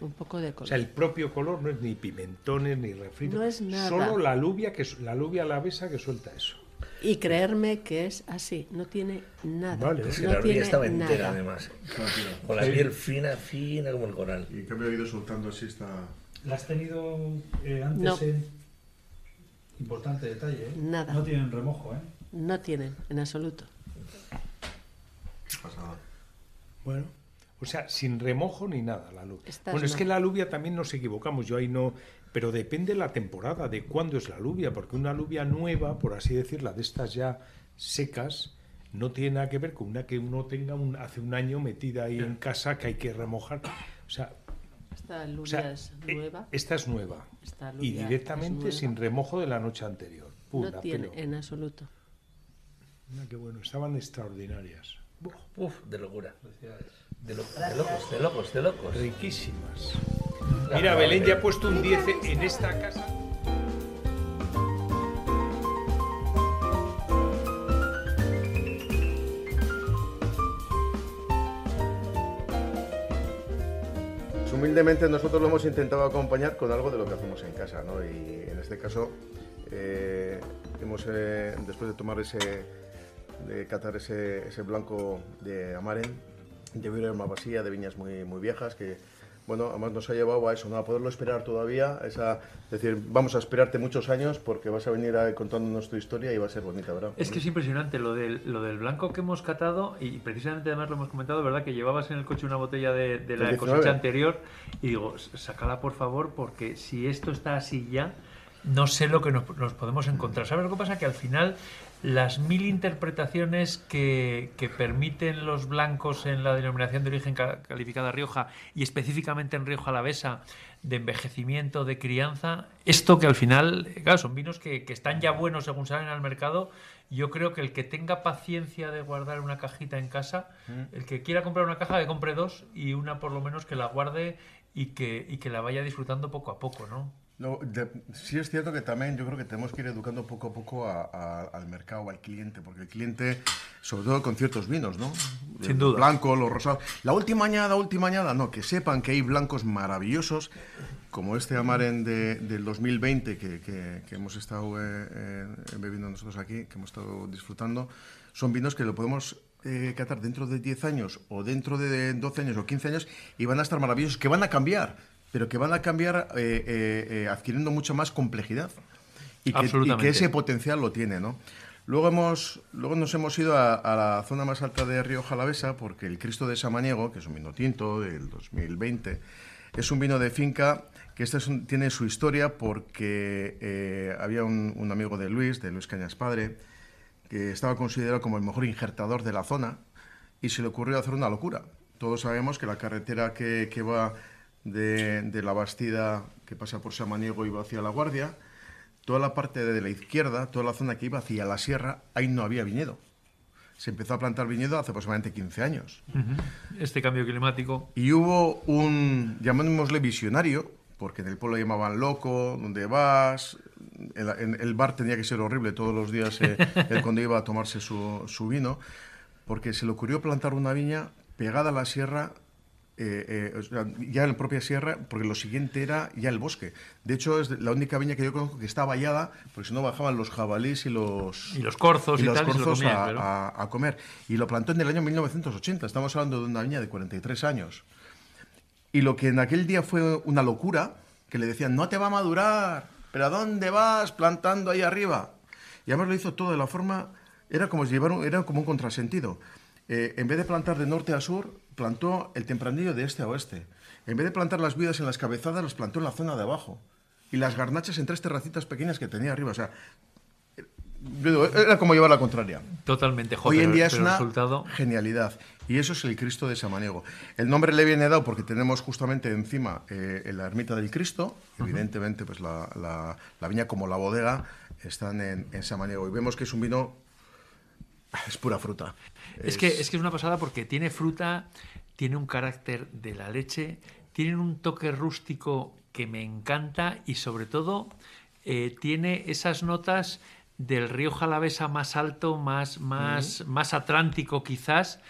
Speaker 10: Un poco de
Speaker 11: O
Speaker 10: color.
Speaker 11: sea, el propio color no es ni pimentones ni refrito.
Speaker 10: No es nada.
Speaker 11: Solo la alubia, que, la alubia alavesa que suelta eso.
Speaker 10: Y creerme que es así, no tiene nada.
Speaker 11: Vale,
Speaker 12: Es que
Speaker 10: no
Speaker 12: la
Speaker 10: tiene
Speaker 12: estaba
Speaker 10: nada.
Speaker 12: entera, además. Con la
Speaker 13: Sí.
Speaker 12: piel fina, fina como el coral.
Speaker 13: Y en cambio he ido soltando así esta...
Speaker 2: ¿La has tenido eh, antes
Speaker 10: No.
Speaker 2: en- Importante detalle, ¿eh?
Speaker 10: Nada.
Speaker 2: No tienen remojo, ¿eh?
Speaker 10: No tienen, en absoluto.
Speaker 13: pasada.
Speaker 11: Bueno, o sea, sin remojo ni nada la alubia.
Speaker 10: Estas
Speaker 11: bueno, es que la alubia también nos equivocamos, yo ahí no... Pero depende la temporada, de cuándo es la alubia, porque una alubia nueva, por así decirla, de estas ya secas, no tiene nada que ver con una que uno tenga un- hace un año metida ahí en casa que hay que remojar. O sea,
Speaker 10: Esta
Speaker 11: o
Speaker 10: alubia
Speaker 11: sea,
Speaker 10: es
Speaker 11: eh,
Speaker 10: nueva.
Speaker 11: esta es nueva.
Speaker 10: Esta
Speaker 11: Y directamente
Speaker 10: nueva.
Speaker 11: sin remojo de la noche anterior. Pum,
Speaker 10: No tiene,
Speaker 11: pelo.
Speaker 10: en absoluto.
Speaker 11: Mira qué bueno, estaban extraordinarias.
Speaker 12: Uf, de locura. De, lo- de locos, de locos, de locos.
Speaker 11: Riquísimas. Mira, Belén ya ha puesto un 10 en esta casa.
Speaker 13: Humildemente nosotros lo hemos intentado acompañar con algo de lo que hacemos en casa, ¿no? Y en este caso, eh, hemos, eh, después de tomar ese, de catar ese, ese blanco de Amaren, de Villa Vasía, de viñas muy, muy viejas, que, bueno, además nos ha llevado a eso, ¿no? A poderlo esperar todavía, a esa, es decir, vamos a esperarte muchos años porque vas a venir a, contándonos tu historia y va a ser bonita, ¿verdad?
Speaker 14: Es que es impresionante lo del, lo del blanco que hemos catado y precisamente además lo hemos comentado, ¿verdad? Que llevabas en el coche una botella de, de la cosecha
Speaker 13: 19.
Speaker 14: anterior y digo, "S- sácala por favor porque si esto está así ya, no sé lo que nos, nos podemos encontrar. ¿Sabes lo que pasa? Que al final las mil interpretaciones que, que permiten los blancos en la denominación de origen ca- calificada Rioja y específicamente en Rioja Alavesa de envejecimiento, de crianza, esto que al final, eh, claro, son vinos que, que están ya buenos según salen al mercado. Yo creo que el que tenga paciencia de guardar una cajita en casa,
Speaker 13: Mm.
Speaker 14: el que quiera comprar una caja, que compre dos y una por lo menos que la guarde y que, y que la vaya disfrutando poco a poco, ¿no?
Speaker 13: No, de- sí es cierto que también yo creo que tenemos que ir educando poco a poco a- a- al mercado, al cliente, porque el cliente, sobre todo con ciertos vinos, ¿no?
Speaker 14: Sin
Speaker 13: El
Speaker 14: duda.
Speaker 13: Blanco, los rosados. La última añada, última añada, no, que sepan que hay blancos maravillosos, como este Amaren de- del 2020 que, que- que hemos estado eh, eh, bebiendo nosotros aquí, que hemos estado disfrutando, son vinos que lo podemos eh, catar dentro de 10 años o dentro de 12 años o 15 años y van a estar maravillosos, que van a cambiar, pero que van a cambiar eh, eh, eh, adquiriendo mucha más complejidad y que, y que ese potencial lo tiene, ¿no? Luego, hemos, luego nos hemos ido a, a la zona más alta de Río Jalavesa porque el Cristo de Samaniego, que es un vino tinto del 2020, es un vino de finca que este es un- tiene su historia porque eh, había un, un amigo de Luis, de Luis Cañas Padre, que estaba considerado como el mejor injertador de la zona y se le ocurrió hacer una locura. Todos sabemos que la carretera que, que va de, de la Bastida, que pasa por Samaniego y va hacia La Guardia, toda la parte de la izquierda, toda la zona que iba hacia la sierra, ahí no había viñedo. Se empezó a plantar viñedo hace aproximadamente 15 años.
Speaker 14: Este cambio climático.
Speaker 13: Y hubo un, llamémosle visionario, porque en el pueblo llamaban loco, ¿dónde vas? En, la- en el bar tenía que ser horrible todos los días eh, él cuando iba a tomarse su, su vino, porque se le ocurrió plantar una viña pegada a la sierra, eh, eh, o sea, ya en la propia sierra, porque lo siguiente era ya el bosque. De hecho, es la única viña que yo conozco que está vallada, porque si no bajaban los jabalíes y los...
Speaker 14: Y los corzos y
Speaker 13: los
Speaker 14: tal, y se lo
Speaker 13: corzos
Speaker 14: comían,
Speaker 13: a-
Speaker 14: claro.
Speaker 13: a- a comer. Y lo plantó en el año 1980. Estamos hablando de una viña de 43 años. Y lo que en aquel día fue una locura, que le decían, no te va a madurar, pero ¿a dónde vas plantando ahí arriba? Y además lo hizo todo de la forma, era como, llevar un- era como un contrasentido. Eh, en vez de plantar de norte a sur, plantó el tempranillo de este a oeste. En vez de plantar las viudas en las cabezadas, las plantó en la zona de abajo. Y las garnachas en tres terracitas pequeñas que tenía arriba. O sea, yo digo, era como llevar la contraria.
Speaker 14: Totalmente, jo,
Speaker 13: Hoy en día es una
Speaker 14: resultado-
Speaker 13: genialidad. Y eso es el Cristo de Samaniego. El nombre le viene dado porque tenemos justamente encima eh, la ermita del Cristo. Evidentemente, pues la, la- la viña como la bodega están en, en Samaniego. Y vemos que es un vino... Es pura fruta.
Speaker 14: Es que, es que es una pasada porque tiene fruta, tiene un carácter de la leche, tienen un toque rústico que me encanta y sobre todo eh, tiene esas notas del río Jalavesa más alto, más, más, más atlántico quizás,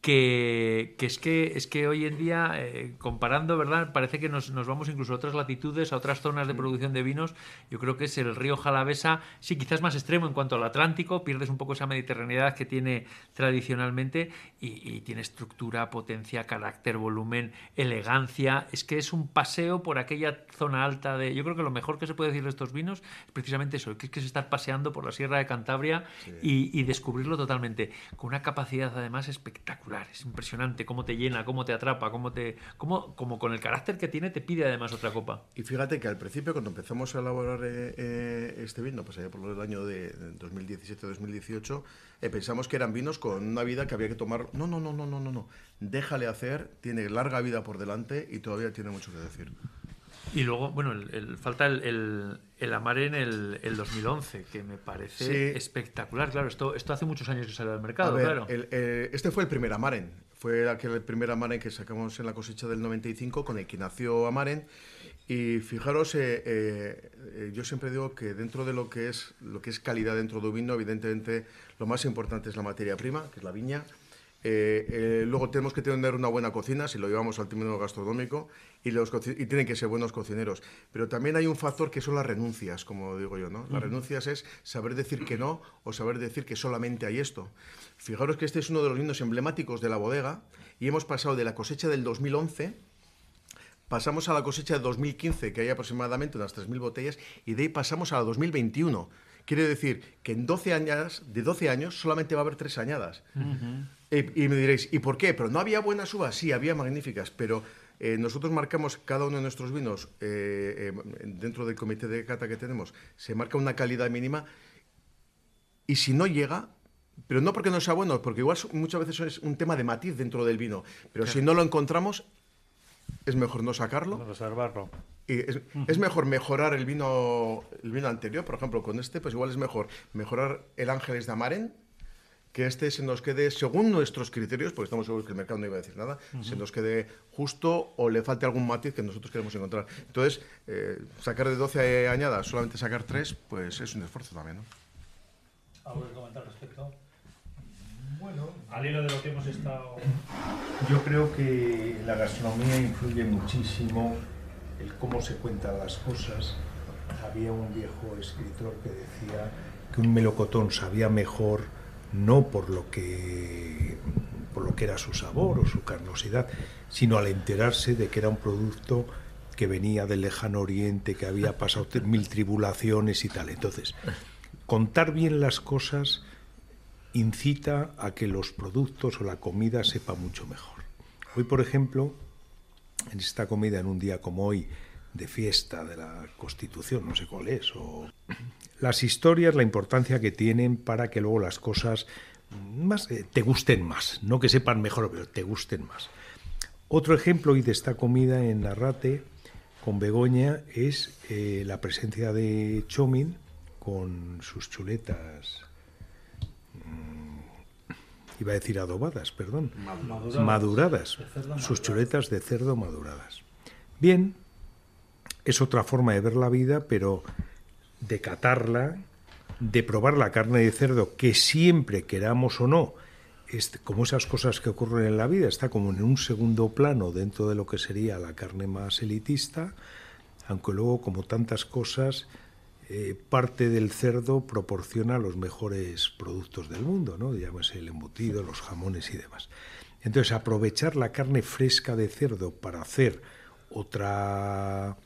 Speaker 14: que, que, es que es que hoy en día, eh, comparando, ¿verdad? Parece que nos, nos, vamos incluso a otras latitudes, a otras zonas de producción de vinos. Yo creo que es el río Jalavesa, sí, quizás más extremo en cuanto al Atlántico, pierdes un poco esa mediterraneidad que tiene tradicionalmente y, y tiene estructura, potencia, carácter, volumen, elegancia. Es que es un paseo por aquella zona alta de... Yo creo que lo mejor que se puede decir de estos vinos es precisamente eso, que es que es estar paseando por la Sierra de Cantabria sí. y, y descubrirlo totalmente, con una capacidad además espectacular es impresionante cómo te llena, cómo te atrapa, cómo te. Cómo, como con el carácter que tiene, te pide además otra copa.
Speaker 13: Y fíjate que al principio, cuando empezamos a elaborar eh, eh, este vino, pues por el año de 2017-2018, eh, pensamos que eran vinos con una vida que había que tomar. No, no, no, no, no, no, no. Déjale hacer, tiene larga vida por delante y todavía tiene mucho que decir.
Speaker 14: Y luego, bueno, el, el, falta el, el, el Amare en el, el, 2011, que me parece sí. espectacular. Claro, esto, esto hace muchos años que salió al mercado,
Speaker 13: ver,
Speaker 14: claro.
Speaker 13: Eh, este fue el primer Amaren. Fue aquel el primer Amaren que sacamos en la cosecha del 95 con el que nació Amaren. Y fijaros, eh, eh, yo siempre digo que dentro de lo que es lo que es calidad dentro de un vino, evidentemente lo más importante es la materia prima, que es la viña, eh, eh, luego tenemos que tener una buena cocina, si lo llevamos al término gastronómico, y, los y tienen que ser buenos cocineros. Pero también hay un factor que son las renuncias, como digo yo. ¿no? Las uh -huh. renuncias es saber decir que no o saber decir que solamente hay esto. Fijaros que este es uno de los vinos emblemáticos de la bodega y hemos pasado de la cosecha del 2011 pasamos a la cosecha de 2015, que hay aproximadamente unas 3.000 botellas, y de ahí pasamos a la 2021. Quiere decir que en 12 años, de 12 años solamente va a haber 3 añadas. Uh -huh. Y, y, me diréis, ¿y por qué? ¿Pero no había buenas uvas? Sí, había magníficas, pero eh, nosotros marcamos cada uno de nuestros vinos, eh, eh, dentro del comité de cata que tenemos, se marca una calidad mínima y si no llega, pero no porque no sea bueno, porque igual muchas veces es un tema de matiz dentro del vino, pero claro. si no lo encontramos, es mejor no sacarlo.
Speaker 2: Reservarlo.
Speaker 13: Y es, uh -huh. es, mejor mejorar el vino, el vino anterior, por ejemplo, con este, pues igual es mejor mejorar el Ángeles de Amaren, que este se nos quede, según nuestros criterios, porque estamos seguros que el mercado no iba a decir nada, uh -huh. se nos quede justo o le falte algún matiz que nosotros queremos encontrar. Entonces, eh, sacar de 12 añadas, solamente sacar 3, pues es un esfuerzo también, ¿no?
Speaker 2: ¿Algo que comentar al respecto? Bueno, al hilo de lo que hemos estado...
Speaker 11: Yo creo que la gastronomía influye muchísimo el cómo se cuentan las cosas. Había un viejo escritor que decía que un melocotón sabía mejor no por lo que por lo que era su sabor o su carnosidad, sino al enterarse de que era un producto que venía del lejano oriente, que había pasado mil tribulaciones y tal. Entonces, contar bien las cosas incita a que los productos o la comida sepa mucho mejor. Hoy, por ejemplo, en esta comida, en un día como hoy, de fiesta de la Constitución, no sé cuál es, o las historias, la importancia que tienen para que luego las cosas más eh, te gusten más, no que sepan mejor, pero te gusten más. Otro ejemplo hoy de esta comida en Arrate con Begoña es eh, la presencia de Chomin con sus chuletas iba a decir adobadas, perdón, maduradas, maduradas sus chuletas de cerdo maduradas. Bien, es otra forma de ver la vida, pero de catarla, de probar la carne de cerdo, que siempre queramos o no, es como esas cosas que ocurren en la vida, está como en un segundo plano dentro de lo que sería la carne más elitista, aunque luego, como tantas cosas, eh, parte del cerdo proporciona los mejores productos del mundo, ¿no? Llámese el embutido, los jamones y demás. Entonces, aprovechar la carne fresca de cerdo para hacer otra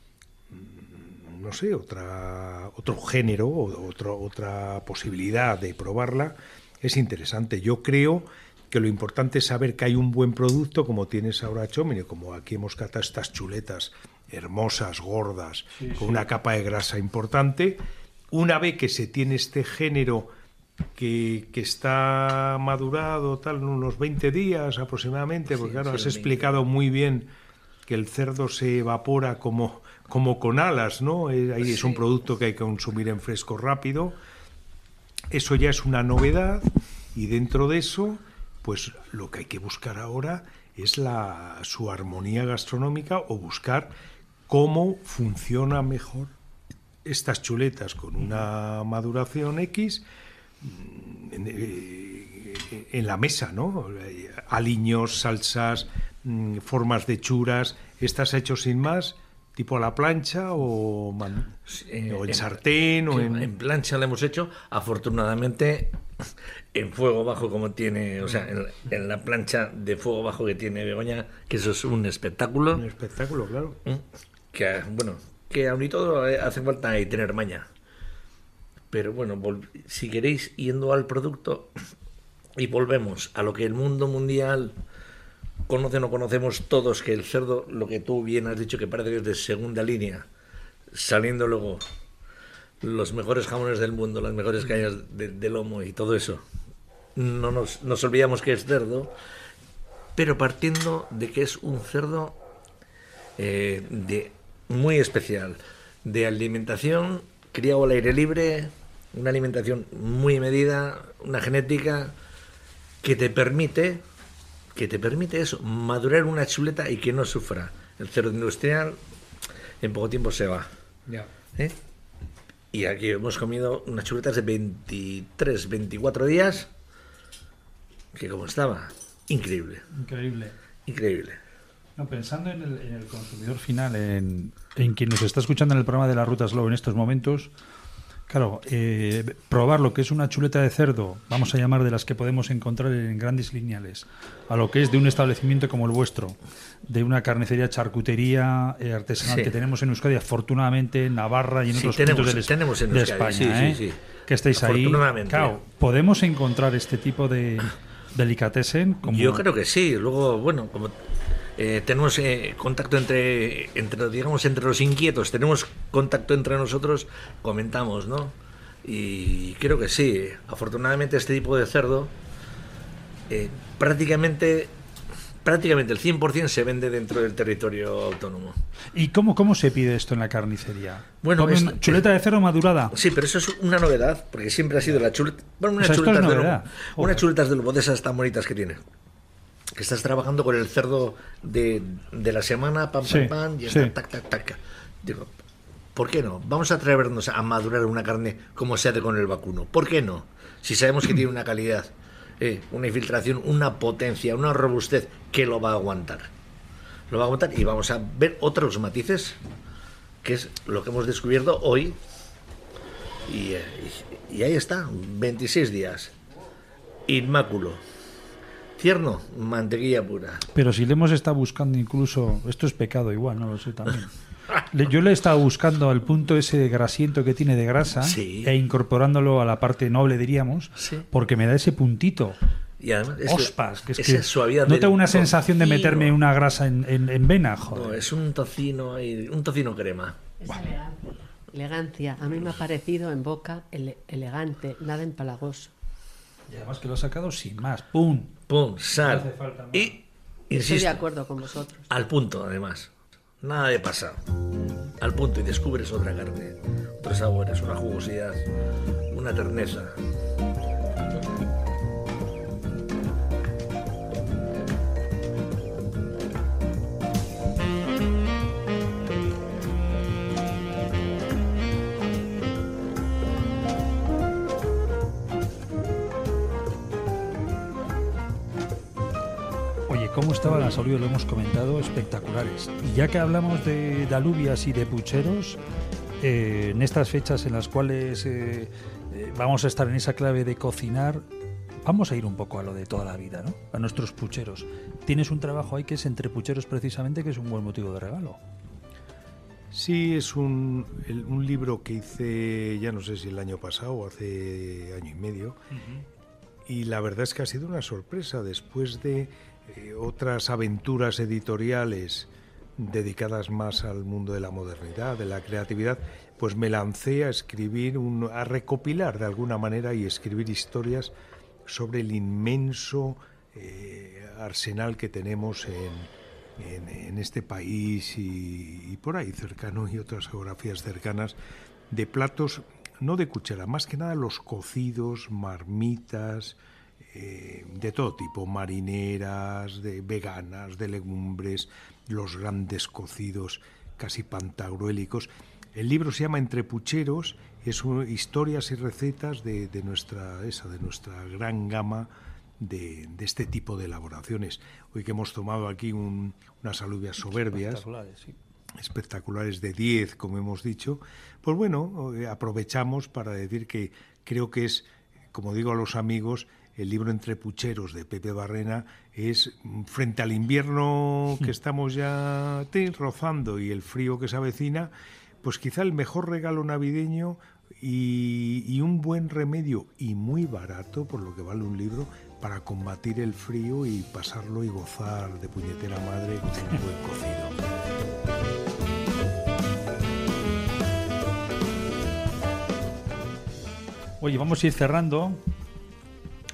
Speaker 11: no sé, otra, otro género, otro, otra posibilidad de probarla, es interesante. Yo creo que lo importante es saber que hay un buen producto, como tienes ahora Chomine, como aquí hemos catado estas chuletas hermosas, gordas, sí, con sí. una capa de grasa importante. Una vez que se tiene este género que, que está madurado, tal, unos 20 días aproximadamente, porque sí, claro, has explicado muy bien que el cerdo se evapora como, como con alas, ¿no? Eh, ahí es un producto que hay que consumir en fresco rápido. Eso ya es una novedad y dentro de eso, pues lo que hay que buscar ahora es la, su armonía gastronómica o buscar cómo funciona mejor estas chuletas con una maduración X mm, en, eh, en la mesa, ¿no? Aliños, salsas, mm, formas de churas, estás hecho sin más, tipo a la plancha o, man- o en, sartén o en...
Speaker 12: en plancha lo hemos hecho, afortunadamente en fuego bajo como tiene, o sea, en, en la plancha de fuego bajo que tiene Begoña, que eso es un espectáculo.
Speaker 11: Un espectáculo, claro.
Speaker 12: Que, bueno, que aún y todo eh, hace falta ahí tener maña. Pero bueno, si queréis, yendo al producto y volvemos a lo que el mundo mundial conoce o no conocemos todos, que el cerdo, lo que tú bien has dicho, que parece que es de segunda línea, saliendo luego los mejores jamones del mundo, las mejores cañas de, de lomo y todo eso. No nos, nos olvidamos que es cerdo, pero partiendo de que es un cerdo eh, de muy especial, de alimentación criado al aire libre, una alimentación muy medida, una genética que te permite que te permite eso, madurar una chuleta y que no sufra. El cerdo industrial en poco tiempo se va.
Speaker 11: Ya.
Speaker 12: ¿eh? Y aquí hemos comido unas chuletas de 23, 24 días, que como estaba, increíble,
Speaker 2: Increíble.
Speaker 12: increíble.
Speaker 2: No, pensando en el, en el consumidor final, en, en quien nos está escuchando en el programa de la Ruta Slow en estos momentos, claro, eh, probar lo que es una chuleta de cerdo, vamos a llamar de las que podemos encontrar en grandes lineales, a lo que es de un establecimiento como el vuestro, de una carnicería, charcutería eh, artesanal
Speaker 12: Sí.
Speaker 2: que tenemos en Euskadi, afortunadamente en Navarra y en
Speaker 12: Sí,
Speaker 2: otros
Speaker 12: tenemos-
Speaker 2: puntos del es-
Speaker 12: tenemos en
Speaker 2: de
Speaker 12: Euskadi,
Speaker 2: España,
Speaker 12: sí,
Speaker 2: ¿eh?
Speaker 12: sí, sí.
Speaker 2: que estáis ahí. Claro, podemos encontrar este tipo de delicatessen como
Speaker 12: Yo creo que sí. Luego, bueno, como eh, tenemos eh, contacto entre, entre, digamos, entre los inquietos, tenemos contacto entre nosotros, comentamos, ¿no? Y creo que sí. Afortunadamente este tipo de cerdo eh, prácticamente prácticamente el 100% se vende dentro del territorio autónomo.
Speaker 2: ¿Y cómo, cómo se pide esto en la carnicería?
Speaker 12: Bueno, es-
Speaker 2: chuleta de cerdo madurada.
Speaker 12: Sí, pero eso es una novedad, porque siempre ha sido la chuleta. Bueno,
Speaker 2: O
Speaker 12: unas
Speaker 2: sea, esto es
Speaker 12: chuletas de lomo, unas chuletas de lomo de esas tan bonitas que tiene. Que estás trabajando con el cerdo de, de la semana, pam,
Speaker 2: Sí,
Speaker 12: pam, pam, y
Speaker 2: sí.
Speaker 12: está, tac, tac, tac. Digo, ¿por qué no? Vamos a atrevernos a madurar una carne como se hace con el vacuno. ¿Por qué no? Si sabemos que tiene una calidad, eh, una infiltración, una potencia, una robustez que lo va a aguantar. Lo va a aguantar y vamos a ver otros matices, que es lo que hemos descubierto hoy y, eh, y- y ahí está, 26 días. Inmáculo. Tierno, mantequilla pura.
Speaker 2: Pero si le hemos estado buscando incluso, esto es pecado igual, no lo sé también. Yo le he estado buscando al punto ese de grasiento que tiene de grasa
Speaker 12: Sí.
Speaker 2: e incorporándolo a la parte noble, diríamos,
Speaker 12: Sí.
Speaker 2: porque me da ese puntito.
Speaker 12: Y además es
Speaker 2: Ospas, que es
Speaker 12: esa
Speaker 2: que
Speaker 12: suavidad
Speaker 2: no tengo una sensación de
Speaker 12: tocino.
Speaker 2: meterme una grasa en, en- en vena, joder.
Speaker 12: No, es un tocino un tocino crema.
Speaker 10: Es elegancia. Elegancia. A mí me ha parecido en boca ele- elegante, nada empalagoso.
Speaker 2: Y además que lo ha sacado sin más, ¡pum!
Speaker 12: Pum,
Speaker 2: No hace
Speaker 12: sal.
Speaker 2: falta más.
Speaker 12: Y,
Speaker 10: Estoy de
Speaker 12: insisto,
Speaker 10: acuerdo con vosotros.
Speaker 12: al punto además. Nada de pasado. Al punto y descubres otra carne, otros sabores, una jugosidad, una terneza.
Speaker 2: Oye, ¿cómo estaba la salud? Lo hemos comentado, espectaculares. Y ya que hablamos de, de alubias y de pucheros, eh, en estas fechas en las cuales eh, eh, vamos a estar en esa clave de cocinar, vamos a ir un poco a lo de toda la vida, ¿no? A nuestros pucheros. Tienes un trabajo ahí que es entre pucheros precisamente, que es un buen motivo de regalo.
Speaker 11: Sí, es un, el- un libro que hice, ya no sé si el año pasado o hace año y medio, y la verdad es que ha sido una sorpresa después de eh, otras aventuras editoriales dedicadas más al mundo de la modernidad, de la creatividad, pues me lancé a escribir, un- a recopilar de alguna manera y escribir historias sobre el inmenso eh, arsenal que tenemos en, este país y, y por ahí cercano y otras geografías cercanas de platos, no de cuchara, más que nada los cocidos, marmitas, eh, de todo tipo, marineras, de veganas, de legumbres, los grandes cocidos casi pantagruélicos. El libro se llama Entre Pucheros, es un- historias y recetas de, de nuestra, esa, de nuestra gran gama de, de este tipo de elaboraciones. Hoy que hemos tomado aquí un- unas alubias soberbias,
Speaker 2: Espectaculares, sí.
Speaker 11: espectaculares de 10, como hemos dicho, pues bueno, eh, aprovechamos para decir que creo que es, como digo a los amigos, el libro Entre Pucheros de Pepe Barrena es, frente al invierno que estamos ya te, rozando y el frío que se avecina, pues quizá el mejor regalo navideño y, y un buen remedio y muy barato, por lo que vale un libro, para combatir el frío y pasarlo y gozar de puñetera madre con un buen cocido.
Speaker 2: Oye, vamos a ir cerrando.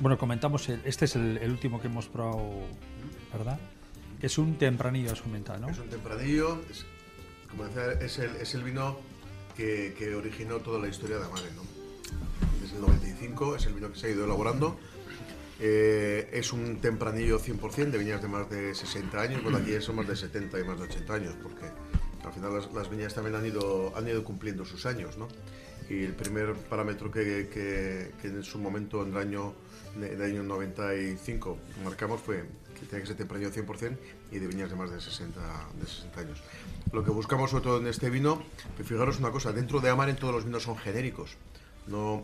Speaker 2: Bueno, comentamos, el- este es el, el último que hemos probado, ¿verdad? Es un tempranillo, has comentado, ¿no?
Speaker 13: Es un tempranillo, es- como decía, es el, es el vino que, que originó toda la historia de Amare, ¿no? Desde el 95 es el vino que se ha ido elaborando. Eh, es un tempranillo 100% de viñas de más de 60 años, bueno, aquí son más de 70 y más de 80 años, porque al final las, las viñas también han ido, han ido cumpliendo sus años, ¿no? Y el primer parámetro que, que- que en su momento, en el año, en el año 95, marcamos fue que tenía que ser tempranillo 100% y de viñas de más de 60, de 60 años. Lo que buscamos sobre todo en este vino, que fijaros una cosa, dentro de Amaren todos los vinos son genéricos, no,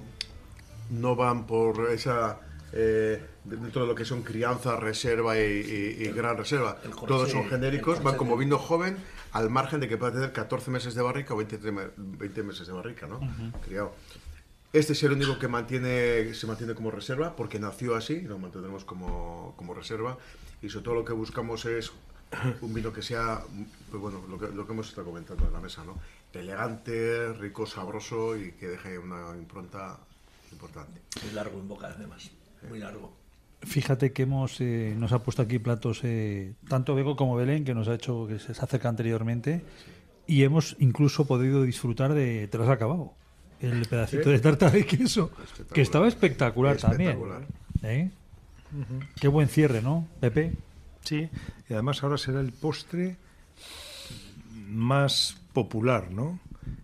Speaker 13: no van por esa... eh, dentro de lo que son crianza, reserva y, y- y gran reserva. Todos son genéricos, van como vino joven, al margen de que pueda tener 14 meses de barrica o 20, trema- 20 meses de barrica, ¿no? Criado. Este es el único que mantiene, se mantiene como reserva, porque nació así, lo mantendremos como, como reserva, y sobre todo lo que buscamos es un vino que sea, pues bueno, lo que, lo que hemos estado comentando en la mesa, ¿no? Elegante, rico, sabroso y que deje una impronta importante.
Speaker 12: Muy largo en boca, además. Muy largo.
Speaker 2: Fíjate que hemos eh, nos ha puesto aquí platos eh, tanto Bego como Belén que nos ha hecho que se acerca anteriormente y hemos incluso podido disfrutar de has acabado el pedacito
Speaker 11: Sí.
Speaker 2: de tarta de queso que estaba espectacular,
Speaker 11: Espectacular.
Speaker 2: también ¿Eh? Qué buen cierre no Pepe
Speaker 11: Sí, y además ahora será el postre más popular, ¿no?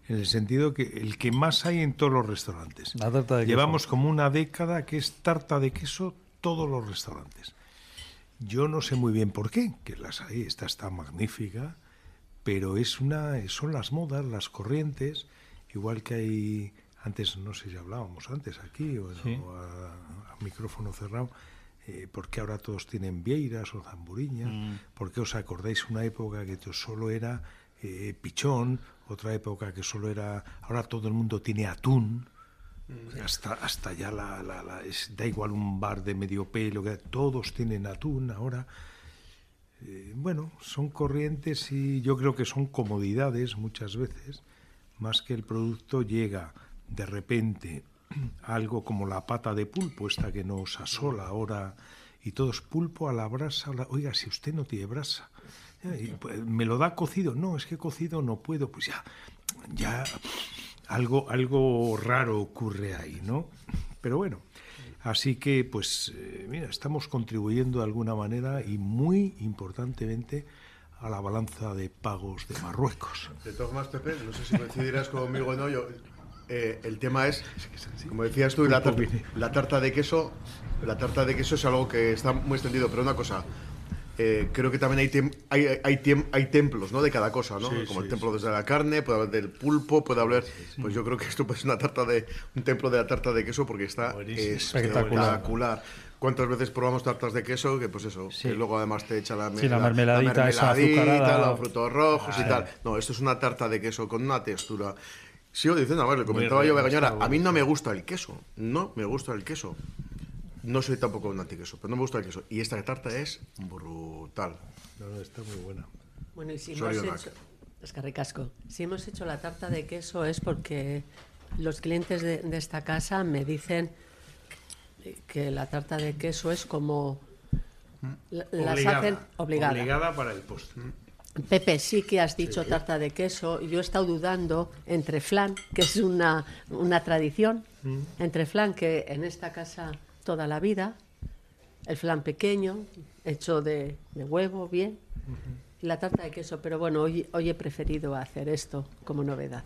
Speaker 11: En el sentido que el que más hay en todos los restaurantes.
Speaker 2: La tarta de queso.
Speaker 11: Llevamos como una década que es tarta de queso todos los restaurantes. Yo no sé muy bien por qué, que las hay, esta está magnífica, pero es una, son las modas, las corrientes, igual que hay, antes no sé si hablábamos antes aquí o,
Speaker 2: Sí.
Speaker 11: o a, a micrófono cerrado, eh, porque ahora todos tienen vieiras o zamburiñas,
Speaker 2: Mm.
Speaker 11: porque os acordáis una época que solo era eh, pichón, otra época que solo era, ahora todo el mundo tiene atún, hasta, hasta ya la, la- la- es- da igual un bar de medio pelo, que todos tienen atún ahora. Eh, bueno, son corrientes y yo creo que son comodidades muchas veces, más que el producto llega de repente algo como la pata de pulpo, esta que nos asola ahora, y todo es pulpo a la brasa. Oiga, si usted no tiene brasa, pues, ¿me lo da cocido? No, es que cocido no puedo, pues ya, ya algo, algo raro ocurre ahí, ¿no? Pero bueno, así que pues eh, mira, estamos contribuyendo de alguna manera y muy importantemente a la balanza de pagos de Marruecos.
Speaker 13: De todas formas, Pepe, no sé si coincidirás conmigo o no, yo, eh, el tema es, como decías tú, la, tar- la tarta de queso, la tarta de queso es algo que está muy extendido, pero una cosa, eh, creo que también hay, tem- hay, hay, tem- hay templos ¿no? de cada cosa, ¿no?
Speaker 11: Sí,
Speaker 13: como
Speaker 11: sí,
Speaker 13: el templo desde la carne, puede haber del pulpo, puede haber... Pues yo creo que esto es una tarta de un templo de la tarta de queso porque está
Speaker 2: Espectacular.
Speaker 13: espectacular. ¿Cuántas veces probamos tartas de queso? Que pues eso, que luego además te echa la,
Speaker 2: Sí, la mermeladita esa
Speaker 13: mermeladita,
Speaker 2: azucarada.
Speaker 13: los frutos rojos y
Speaker 2: Ah.
Speaker 13: tal. No, esto es una tarta de queso con una textura. Sigo diciendo, a ver, le comentaba
Speaker 2: Muy
Speaker 13: yo a a mí no me gusta el queso. No me gusta el queso. No soy tampoco un antiqueso, pero no me gusta el queso. Y esta tarta es brutal.
Speaker 11: No, está muy buena.
Speaker 10: Bueno, y si hemos
Speaker 13: Sorionak.
Speaker 10: hecho... Es que ricasco. Si hemos hecho la tarta de queso es porque los clientes de, de esta casa me dicen que la tarta de queso es como... la- Las hacen obligada.
Speaker 11: Obligada para el postre.
Speaker 10: Pepe, sí que has dicho tarta de queso. Yo he estado dudando entre flan, que es una, una tradición,
Speaker 11: Mm.
Speaker 10: entre flan, que en esta casa toda la vida, el flan pequeño, hecho de, de huevo, bien, y la tarta de queso. Pero bueno, hoy, hoy he preferido hacer esto como novedad.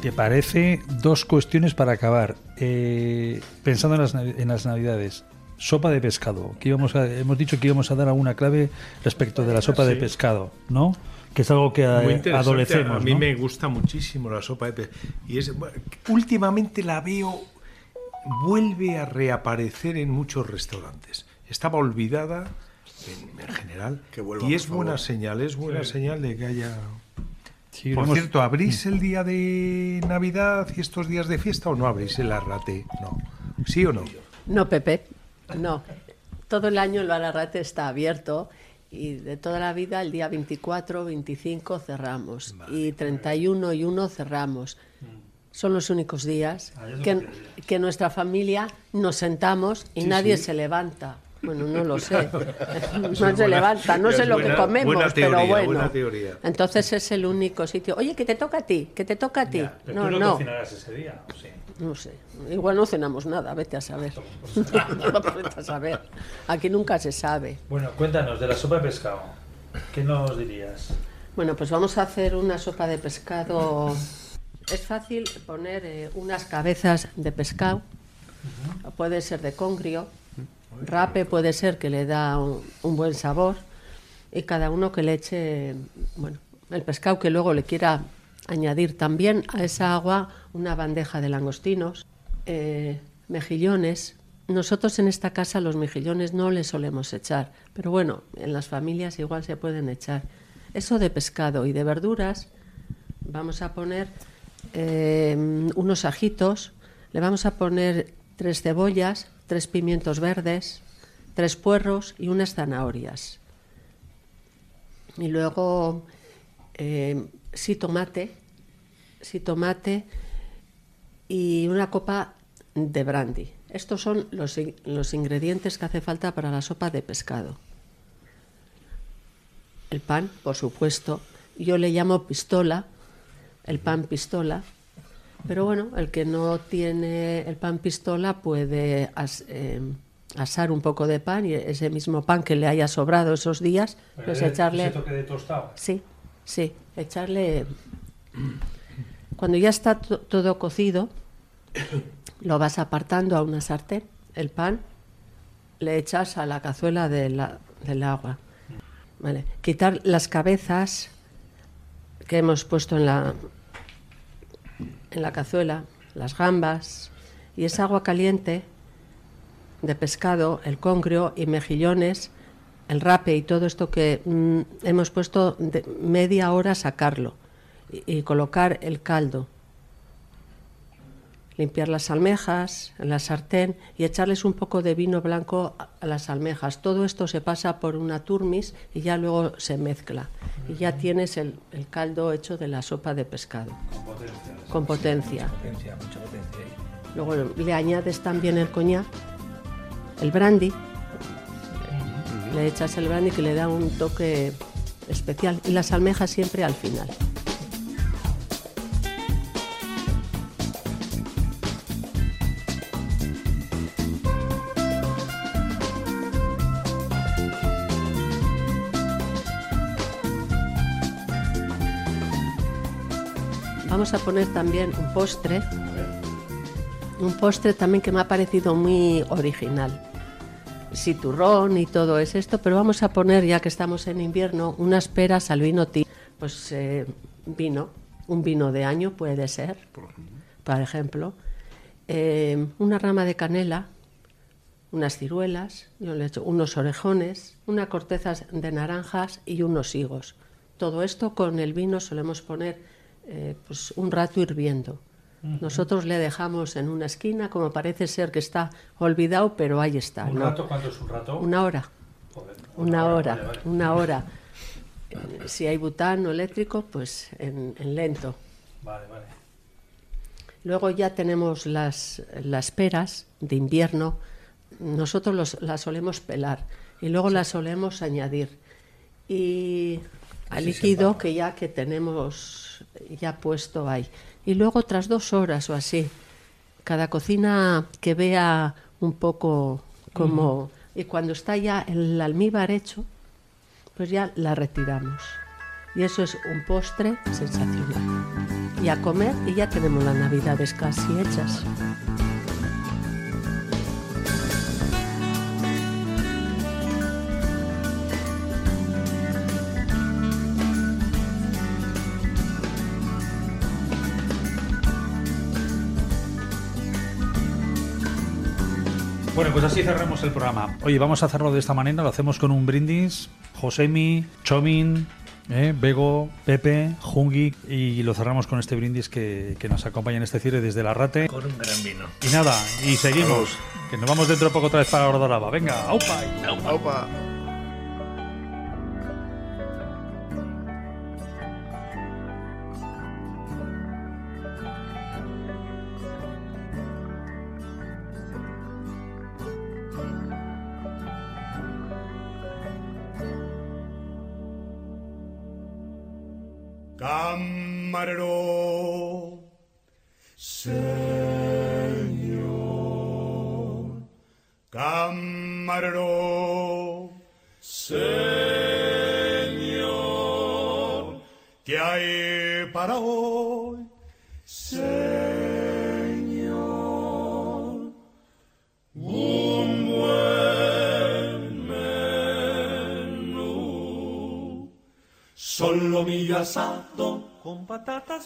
Speaker 2: Te parece, dos cuestiones para acabar. Eh, pensando en las, en las navidades, sopa de pescado. Que íbamos a- hemos dicho que íbamos a dar alguna clave respecto de la sopa de pescado, ¿no? Que es algo que adolecemos.
Speaker 11: A mí
Speaker 2: ¿no?
Speaker 11: me gusta muchísimo la sopa de pe- Y es, últimamente la veo, vuelve a reaparecer en muchos restaurantes. Estaba olvidada en, en general.
Speaker 13: vuelva,
Speaker 11: y es buena señal, es buena
Speaker 2: Sí.
Speaker 11: señal de que haya...
Speaker 2: Sí,
Speaker 11: Por
Speaker 2: hemos-
Speaker 11: cierto, ¿abrís el día de Navidad y estos días de fiesta o no abrís el arrate? No. ¿Sí o no?
Speaker 10: No, Pepe, no. Todo el año el Balarrate está abierto y de toda la vida el día 24, 25 cerramos y 31 y 1 cerramos. Son los únicos días
Speaker 2: Ah,
Speaker 10: que,
Speaker 2: que
Speaker 10: que nuestra familia nos sentamos y
Speaker 11: Sí,
Speaker 10: nadie
Speaker 11: sí.
Speaker 10: se levanta. Bueno, no lo sé. No se
Speaker 11: buena-
Speaker 10: levanta, no sé lo que comemos,
Speaker 11: teoría,
Speaker 10: pero bueno.
Speaker 11: buena teoría.
Speaker 10: Entonces es el único sitio. Oye, que te toca a ti, que te toca a ti.
Speaker 2: Pero
Speaker 10: no,
Speaker 2: tú no,
Speaker 10: no.
Speaker 2: cocinarás ese día. ¿o sí?
Speaker 10: No sé. Igual no cenamos nada, vete a saber. vete a saber. Aquí nunca se sabe.
Speaker 2: Bueno, cuéntanos de la sopa de pescado. ¿Qué nos dirías?
Speaker 10: Bueno, pues vamos a hacer una sopa de pescado. Es fácil poner eh, unas cabezas de pescado. Puede ser de congrio. Rape puede ser que le da un, buen sabor. Y cada uno que le eche, bueno, el pescado que luego le quiera añadir también a esa agua una bandeja de langostinos, eh, mejillones. Nosotros en esta casa los mejillones no les solemos echar, pero bueno, en las familias igual se pueden echar. Eso de pescado y de verduras, vamos a poner eh, unos ajitos, le vamos a poner tres cebollas, tres pimientos verdes, tres puerros y unas zanahorias. Y luego eh, sí tomate, sí tomate y una copa de brandy. Estos son los, los ingredientes que hace falta para la sopa de pescado. El pan, por supuesto. Yo le llamo pistola, el pan pistola. Pero bueno, el que no tiene el pan pistola puede as- eh, asar un poco de pan y ese mismo pan que le haya sobrado esos días, pues echarle...
Speaker 2: Ese toque de tostado.
Speaker 10: Sí, sí, echarle... Cuando ya está to- todo cocido, lo vas apartando a una sartén, el pan, le echas a la cazuela de la- del agua. Vale. Quitar las cabezas que hemos puesto en la, en la cazuela, las gambas y esa agua caliente de pescado, el congrio y mejillones, el rape y todo esto que mm, hemos puesto de media hora sacarlo y, y colocar el caldo. Limpiar las almejas en la sartén y echarles un poco de vino blanco a- las almejas. Todo esto se pasa por una turmis y ya luego se mezcla. Y ya tienes el, el caldo hecho de la sopa de pescado. Con potencia.
Speaker 12: Potencia, mucha potencia ahí.
Speaker 10: Luego le añades también el coñac, el brandy. Le echas el brandy que le da un toque especial. Y las almejas siempre al final. Vamos a poner también un postre. Un postre también que me ha parecido muy original. Sí, turrón y todo es esto, pero vamos a poner, ya que estamos en invierno, unas peras al vino tinto. Pues eh, vino, un vino de año puede ser, por ejemplo. Eh, una rama de canela, unas ciruelas, yo le unos orejones, unas cortezas de naranjas y unos higos. Todo esto con el vino solemos poner eh, pues un rato hirviendo. Nosotros le dejamos en una esquina, como parece ser que está olvidado, pero ahí está.
Speaker 2: ¿Un
Speaker 10: ¿no?
Speaker 2: rato? ¿Cuánto es un rato?
Speaker 10: Una hora.
Speaker 2: Joder,
Speaker 10: Una
Speaker 2: hora,
Speaker 10: hora,
Speaker 2: vale, vale.
Speaker 10: una hora. Eh, Si hay butano eléctrico, pues en, en lento.
Speaker 2: Vale, vale.
Speaker 10: Luego ya tenemos las, las peras de invierno. Nosotros los- las solemos pelar. y luego la solemos añadir. Y al líquido que ya que tenemos ya puesto ahí. Y luego otras dos horas o así. Cada cocina que vea un poco como... Y cuando está ya el almíbar hecho, pues ya la retiramos. Y eso es un postre sensacional. Y a comer y ya tenemos las navidades casi hechas.
Speaker 2: Bueno, pues así cerramos el programa. Oye, vamos a hacerlo de esta manera, lo hacemos con un brindis. Josemi, Chomin, eh, Bego, Pepe, Jungi y lo cerramos con este brindis que, que nos acompaña en este cierre desde la Rate.
Speaker 12: Con un gran vino.
Speaker 2: Y nada, y seguimos. Que nos vamos dentro de poco otra vez para Ordoraba. Venga, aupa.
Speaker 13: Aupa.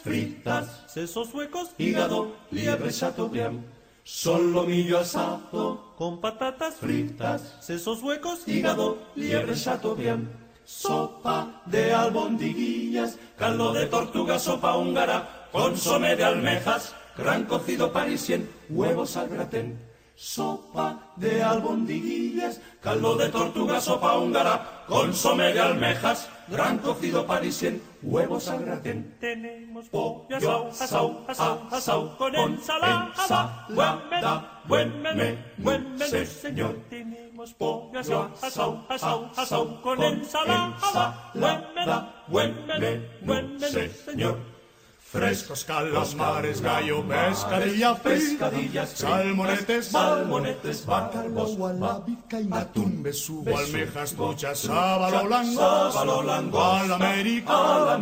Speaker 15: Fritas, sesos huecos,
Speaker 16: hígado, liebre chateaubriand, solomillo asado,
Speaker 15: con patatas
Speaker 16: fritas,
Speaker 15: sesos huecos,
Speaker 16: hígado, liebre chateaubriand, sopa de albondiguillas, caldo de tortuga, sopa húngara, consomé de almejas, gran cocido parisien, huevos al gratén, sopa de albondiguillas, caldo de tortuga, sopa húngara, consomé de almejas, gran cocido parisien, huevos al gratén.
Speaker 15: Tenemos
Speaker 16: pollo
Speaker 15: asau, asau, asau, asau, con ensalada, buen menú, buen menú, buen menú, señor. Tenemos pollo asau, asau, asau, asau, con ensalada, buen menú, buen menú, buen menú, señor.
Speaker 16: Frescos calamares, gallo, pescadilla,
Speaker 15: pescadillas,
Speaker 16: salmonetes,
Speaker 15: salmonetes,
Speaker 16: bacalao, gualabica y atún, besugo, almejas, truchas, sábalo, lango, al América,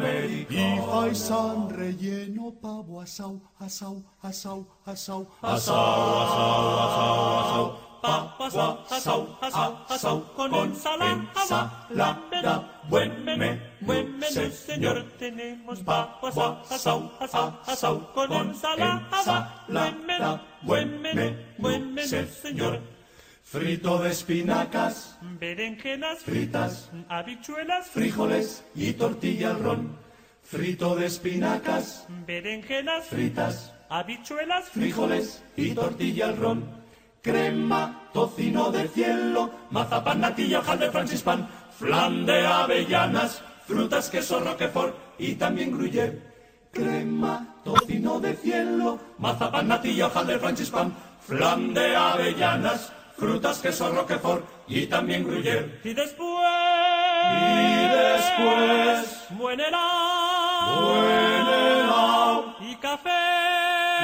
Speaker 16: y faisán relleno, pavo, asau, asau, asau, asau, asau,
Speaker 15: asau, asau, asau, pavo, asau, asau, asau, asau, con ensalada, buen menú, buen menú, señor. Tenemos pavo, asau, asau, asau, con ensalada, buen menú, buen menú, buen menú, señor.
Speaker 16: Frito de espinacas,
Speaker 15: Berenjenas
Speaker 16: fritas,
Speaker 15: habichuelas,
Speaker 16: frijoles y tortilla al ron. Frito de espinacas,
Speaker 15: berenjenas
Speaker 16: fritas,
Speaker 15: habichuelas,
Speaker 16: frijoles y tortilla al ron. Crema, tocino de cielo, mazapán, natilla, de francispan, flan de avellanas, frutas, queso, roquefort y también gruyère. Crema, tocino de cielo, mazapán, natilla, de francispan, flan de avellanas, frutas, queso, roquefort y también gruyère.
Speaker 15: Y después,
Speaker 16: Y después,
Speaker 15: buen helado,
Speaker 16: buen helado
Speaker 15: y café,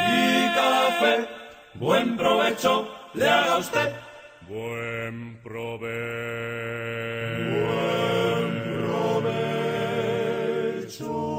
Speaker 16: y café. Buen provecho le haga usted.
Speaker 15: buen provecho.
Speaker 16: joy.